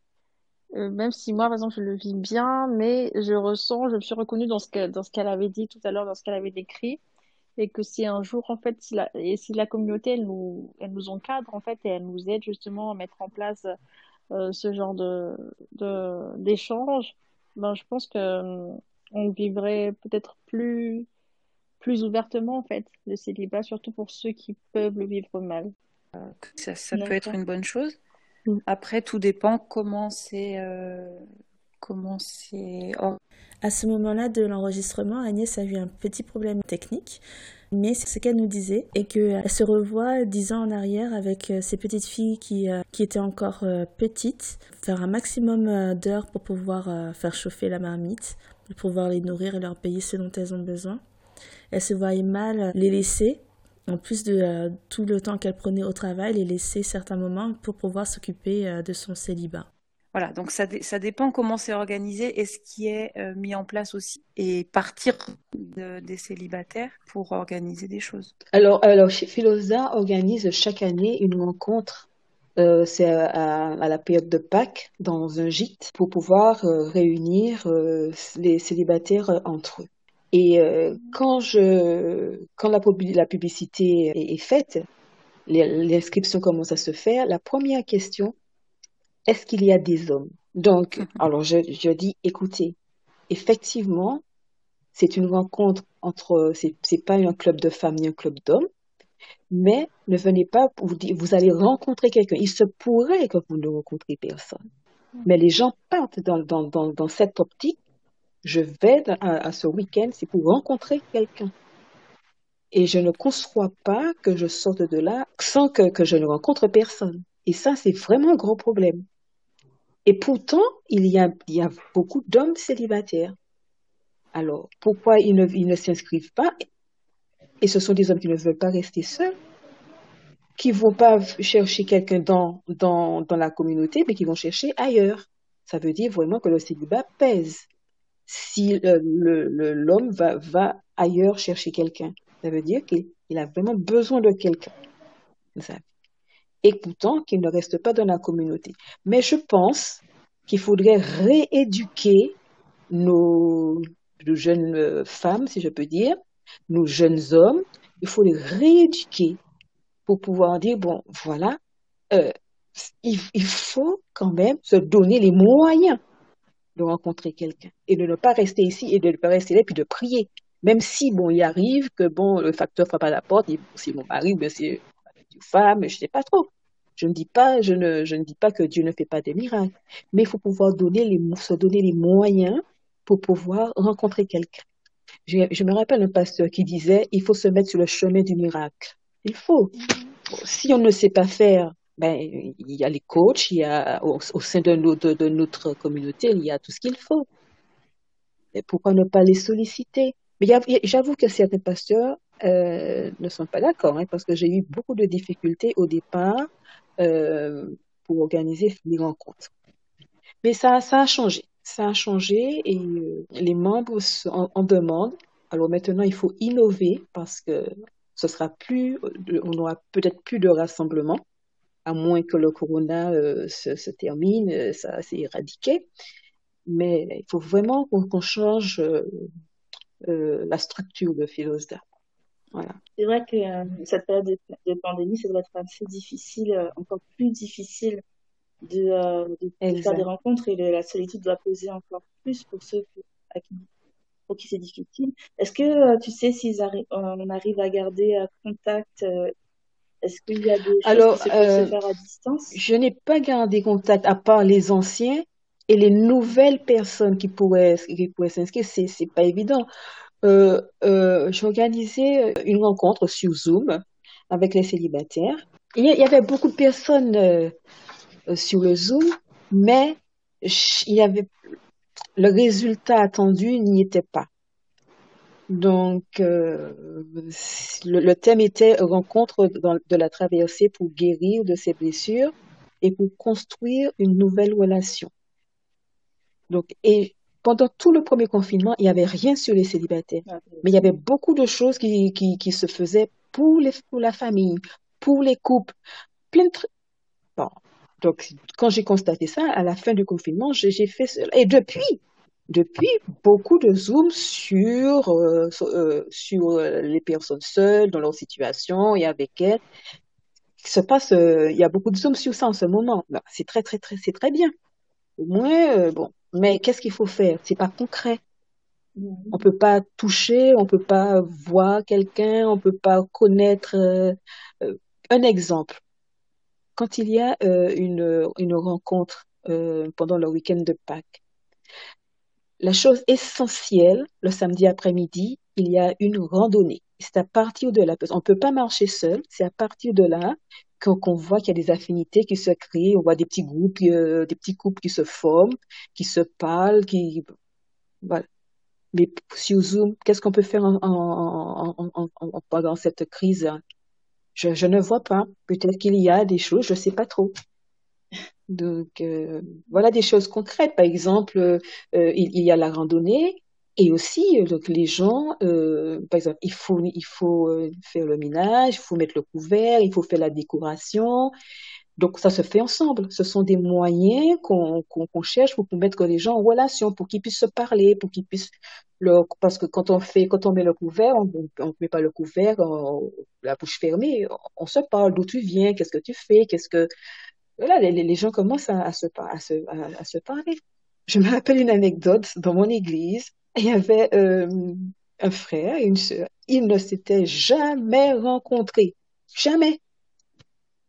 Euh, même si moi, par exemple, je le vis bien, mais je ressens, je me suis reconnue dans ce qu'elle avait dit tout à l'heure, dans ce qu'elle avait décrit, et que si un jour, en fait, si la, et si la communauté, elle nous, elle nous encadre, en fait, et elle nous aide justement à mettre en place euh, ce genre de, de, d'échange, ben, je pense que euh, on vivrait peut-être plus, plus ouvertement, en fait, le célibat, surtout pour ceux qui peuvent le vivre mal. Ça, ça peut être une bonne chose. Mm. Après, tout dépend comment c'est euh, comment c'est À ce moment-là de l'enregistrement, Agnès a eu un petit problème technique, mais c'est ce qu'elle nous disait et qu'elle se revoit dix ans en arrière avec euh, ses petites filles qui, euh, qui étaient encore euh, petites, faire un maximum euh, d'heures pour pouvoir euh, faire chauffer la marmite, pour pouvoir les nourrir et leur payer ce dont elles ont besoin. Elle se voyait mal les laisser, en plus de euh, tout le temps qu'elle prenait au travail, les laisser certains moments pour pouvoir s'occuper euh, de son célibat. Voilà, donc ça, ça dépend comment c'est organisé et ce qui est euh, mis en place aussi. Et partir de- des célibataires pour organiser des choses. Alors, alors chez Philosa organise chaque année une rencontre. euh, c'est à, à la période de Pâques dans un gîte pour pouvoir euh, réunir euh, les célibataires entre eux. Et euh, quand je, quand la, pub- la publicité est, est faite, l'inscription commence à se faire. La première question, est-ce qu'il y a des hommes? Donc, alors je, je dis, écoutez, effectivement, c'est une rencontre entre, c'est, c'est pas un club de femmes ni un club d'hommes, mais ne venez pas vous vous allez rencontrer quelqu'un. Il se pourrait que vous ne rencontrez personne, mais les gens partent dans, dans, dans, dans cette optique. Je vais à, ce week-end, c'est pour rencontrer quelqu'un. Et je ne conçois pas que je sorte de là sans que, je ne rencontre personne. Et ça, c'est vraiment un gros problème. Et pourtant, il y a, beaucoup d'hommes célibataires. Alors, pourquoi ils ne, ne s'inscrivent pas? Et ce sont des hommes qui ne veulent pas rester seuls, qui vont pas chercher quelqu'un dans la communauté, mais qui vont chercher ailleurs. Ça veut dire vraiment que le célibat pèse. Si euh, l'homme va, va ailleurs chercher quelqu'un, ça veut dire qu'il il a vraiment besoin de quelqu'un. Et pourtant, qu'il ne reste pas dans la communauté. Mais je pense qu'il faudrait rééduquer nos, jeunes femmes, si je peux dire, nos jeunes hommes. Il faut les rééduquer pour pouvoir dire, bon, voilà, euh, il faut quand même se donner les moyens de rencontrer quelqu'un et de ne pas rester ici et de ne pas rester là puis de prier. Même si, bon, il arrive que, bon, le facteur frappe à la porte, et c'est mon mari ou bien c'est une femme, je sais pas trop. Je ne dis pas, je ne, je ne dis pas que Dieu ne fait pas des miracles, mais il faut pouvoir donner les, se donner les moyens pour pouvoir rencontrer quelqu'un. je me rappelle un pasteur qui disait, il faut se mettre sur le chemin du miracle. Il faut. Si on ne sait pas faire, ben, il y a les coachs, il y a, au, sein de, de, notre communauté, il y a tout ce qu'il faut. Pourquoi ne pas les solliciter? Mais j'avoue que certains pasteurs euh, ne sont pas d'accord, hein, parce que j'ai eu beaucoup de difficultés au départ euh, pour organiser les rencontres. Mais ça, ça a changé ça a changé et euh, les membres en, demandent. Alors maintenant, il faut innover parce que ce sera plus, on n'aura peut-être plus de rassemblement, à moins que le corona euh, se, termine, euh, ça s'est éradiqué. Mais il faut vraiment qu'on change la structure de Philosda. Voilà. C'est vrai que cette période de, de, pandémie, ça doit être assez difficile, encore plus difficile de, euh, de faire des rencontres et la solitude doit peser encore plus pour ceux à qui, pour qui c'est difficile. Est-ce que euh, tu sais si on arrive à garder euh, contact Est-ce qu'il y a des choses Alors, qui se peuvent se faire à distance? Je n'ai pas gardé contact à part les anciens et les nouvelles personnes qui pourraient, qui pourraient s'inscrire. C'est, c'est pas évident. Euh, euh, j'ai organisé une rencontre sur Zoom avec les célibataires. Il y, avait beaucoup de personnes euh, sur le Zoom, mais il y avait le résultat attendu n'y était pas. Donc, euh, le, thème était rencontre de la traversée pour guérir de ses blessures et pour construire une nouvelle relation. Donc, et pendant tout le premier confinement, il n'y avait rien sur les célibataires, ah, mais il y avait beaucoup de choses qui, qui, qui se faisaient pour, les, pour la famille, pour les couples, plein de bon, donc, quand j'ai constaté ça, à la fin du confinement, j'ai fait cela. Et depuis, depuis, beaucoup de Zoom sur, euh, euh, sur euh, les personnes seules, dans leur situation et avec elles. Il se passe, il y a beaucoup de Zoom sur ça en ce moment. Ben, c'est très, très, très, c'est très bien. Au moins, bon. Mais qu'est-ce qu'il faut faire? C'est pas concret. Mm-hmm. On peut pas toucher, on peut pas voir quelqu'un, on peut pas connaître. un exemple quand il y a euh, une, une, rencontre pendant le week-end de Pâques, la chose essentielle, le samedi après-midi, il y a une randonnée. C'est à partir de là, on ne peut pas marcher seul, c'est à partir de là qu'on voit qu'il y a des affinités qui se créent, on voit des petits groupes, euh, des petits couples qui se forment, qui se parlent, qui... Voilà. Mais sur Zoom, qu'est-ce qu'on peut faire en, en, en, pendant cette crise? Je ne vois pas. Peut-être qu'il y a des choses, je ne sais pas trop. Donc euh, voilà des choses concrètes. Par exemple, euh, il, y a la randonnée et aussi euh, donc les gens, euh, par exemple, il faut il faut euh, faire le ménage, il faut mettre le couvert, il faut faire la décoration. Donc ça se fait ensemble. Ce sont des moyens qu'on qu'on cherche pour mettre les gens en relation, pour qu'ils puissent se parler, pour qu'ils puissent parce que quand on fait, quand on met le couvert, on ne met pas le couvert, la bouche fermée, on, se parle d'où tu viens, qu'est-ce que tu fais, qu'est-ce que, les, gens commencent à, se, à, se, parler. Je me rappelle une anecdote dans mon église. Il y avait euh, un frère et une sœur. Ils ne s'étaient jamais rencontrés. Jamais.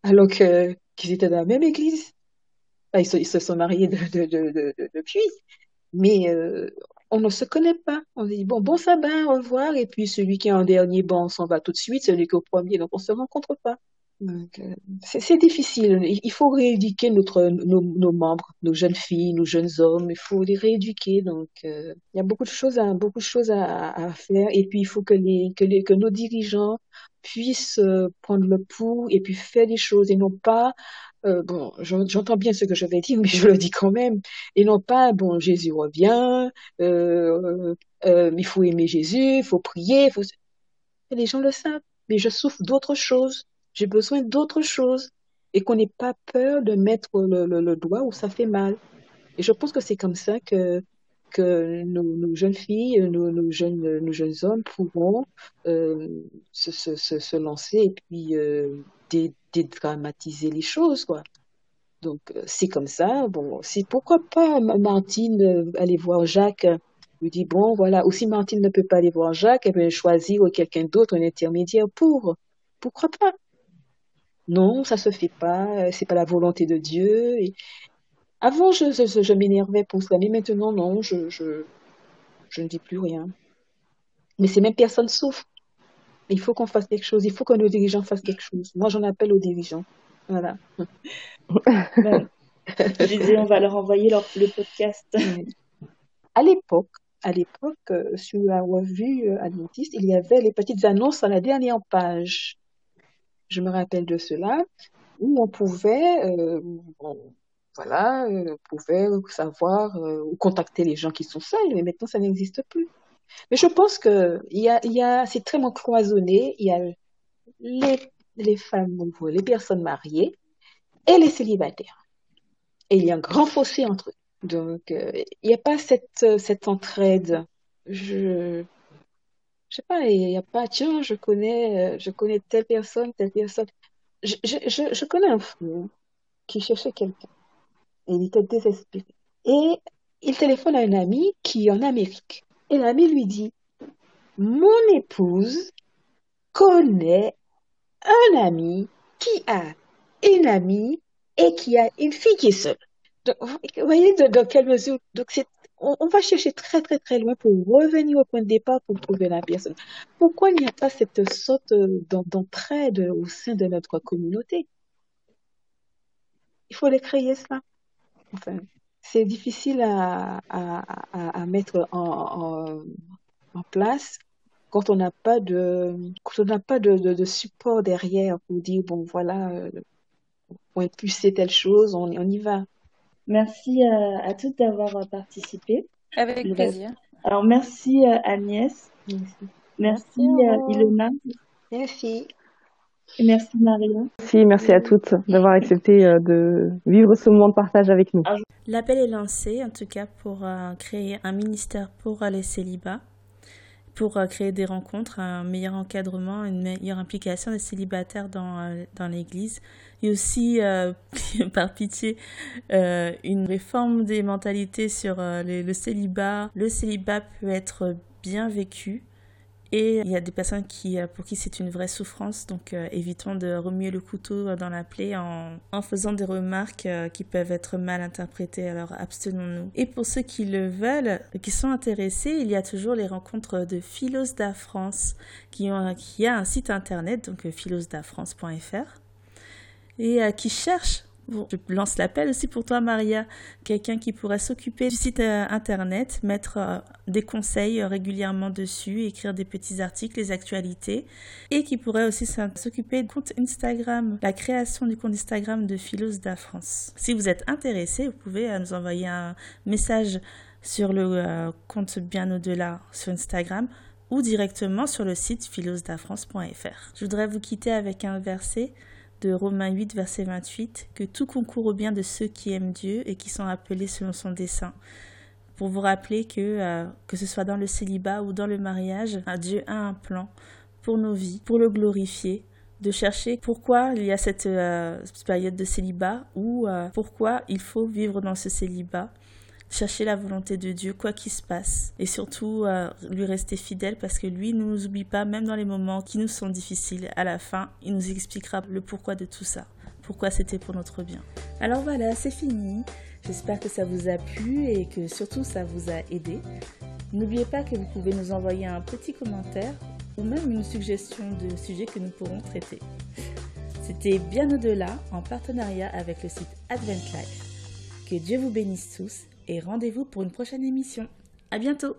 Alors qu'ils étaient dans la même église. ils, se, sont mariés de, de, de, de, depuis. Mais euh, on ne se connaît pas. On dit bon, bon sabbat, au revoir. Et puis celui qui est en dernier, bon, on s'en va tout de suite. Celui qui est au premier, donc on se rencontre pas. Euh, c'est difficile. Il faut rééduquer notre, nos, membres, nos jeunes filles, nos jeunes hommes. Il faut les rééduquer. Donc, euh, il y a beaucoup de choses à, beaucoup de choses à, à, faire. Et puis, il faut que les, que les, que nos dirigeants puissent euh, prendre le pouls et puis faire des choses et non pas euh, bon, j'entends bien ce que je vais dire, mais je le dis quand même. Et non pas, bon, Jésus revient, euh, il faut aimer Jésus, il faut prier, faut... les gens le savent, mais je souffre d'autres choses. J'ai besoin d'autres choses. Et qu'on n'ait pas peur de mettre le, le, doigt où ça fait mal. Et je pense que c'est comme ça que, que nos, jeunes filles, nos, jeunes, nos jeunes hommes pourront euh, se, se, se, lancer et puis euh, dédramatiser les choses, quoi. Donc, euh, c'est comme ça. Bon, pourquoi pas Martine aller voir Jacques lui dit bon voilà aussi Martine ne peut pas aller voir Jacques elle peut choisir quelqu'un d'autre un intermédiaire pour pourquoi pas? Non ça se fait pas euh, c'est pas la volonté de Dieu et avant je, je, je m'énervais pour cela mais maintenant non je, je je ne dis plus rien Mais ces mêmes personnes souffrent. Il faut qu'on fasse quelque chose. Il faut que nos dirigeants fassent quelque chose. Moi, j'en appelle aux dirigeants. Voilà. Je disais, on va leur envoyer le podcast. À l'époque, à l'époque, euh, sur la revue euh, adventiste, il y avait les petites annonces à la dernière page. Je me rappelle de cela, où on pouvait, euh, voilà, on pouvait savoir ou contacter les gens qui sont seuls, mais maintenant ça n'existe plus. Mais je pense que y a, y a, c'est très cloisonné. Il y a les, les femmes, les personnes mariées et les célibataires. Et il y a un grand fossé entre eux. Donc, euh, il n'y a pas cette, cette entraide. Je sais pas, il n'y a pas, tiens, je connais, euh, je connais telle personne, telle personne. Je, je, je connais un fou qui cherchait quelqu'un. Et il était désespéré. Et il téléphone à un ami qui est en Amérique. Et l'ami lui dit, mon épouse connaît un ami qui a une amie et qui a une fille qui est seule. vous voyez dans quelle mesure? Donc c'est on, va chercher très très très loin pour revenir au point de départ pour trouver la personne. Pourquoi il n'y a pas cette sorte d'entraide au sein de notre communauté? Il faut les créer cela. Enfin, c'est difficile à, mettre en, en, place quand on n'a pas de support derrière pour dire bon voilà euh, on impulser telle chose on y va merci à, à toutes d'avoir participé. Avec plaisir. Alors merci Agnès. Merci, merci, Ilona. Merci. Merci Maria. Merci, merci à toutes d'avoir accepté euh, de vivre ce moment de partage avec nous. L'appel est lancé, en tout cas, pour euh, créer un ministère pour les célibats, pour euh, créer des rencontres, un meilleur encadrement, une meilleure implication des célibataires dans, dans l'Église, et aussi, par pitié, une réforme des mentalités sur le célibat. Le célibat peut être bien vécu et il y a des personnes qui, euh, pour qui c'est une vraie souffrance, donc euh, évitons de remuer le couteau dans la plaie en, faisant des remarques euh, qui peuvent être mal interprétées, alors abstenons-nous. Et pour ceux qui le veulent, qui sont intéressés, il y a toujours les rencontres de Philos da France, qui, a un site internet, donc philosdafrance.fr, et qui cherchent je lance l'appel aussi pour toi, Maria, quelqu'un qui pourrait s'occuper du site euh, internet, mettre euh, des conseils euh, régulièrement dessus, écrire des petits articles, les actualités, et qui pourrait aussi s'occuper du compte Instagram, la création du compte Instagram de Philos da France. Si vous êtes intéressé, vous pouvez nous envoyer un message sur le compte bien au-delà sur Instagram ou directement sur le site philosdafrance.fr. Je voudrais vous quitter avec un verset de Romains 8, verset 28, que tout concourt au bien de ceux qui aiment Dieu et qui sont appelés selon son dessein. Pour vous rappeler que, euh, que ce soit dans le célibat ou dans le mariage, Dieu a un plan pour nos vies, pour le glorifier, de chercher pourquoi il y a cette, euh, période de célibat ou euh, pourquoi il faut vivre dans ce célibat chercher la volonté de Dieu, quoi qu'il se passe, et surtout euh, lui rester fidèle parce que lui ne nous oublie pas, même dans les moments qui nous sont difficiles. À la fin, il nous expliquera le pourquoi de tout ça, pourquoi c'était pour notre bien. Alors voilà, c'est fini. J'espère que ça vous a plu et que surtout ça vous a aidé. N'oubliez pas que vous pouvez nous envoyer un petit commentaire ou même une suggestion de sujet que nous pourrons traiter. C'était bien au-delà en partenariat avec le site Advent Life. Que Dieu vous bénisse tous et rendez-vous pour une prochaine émission. À bientôt!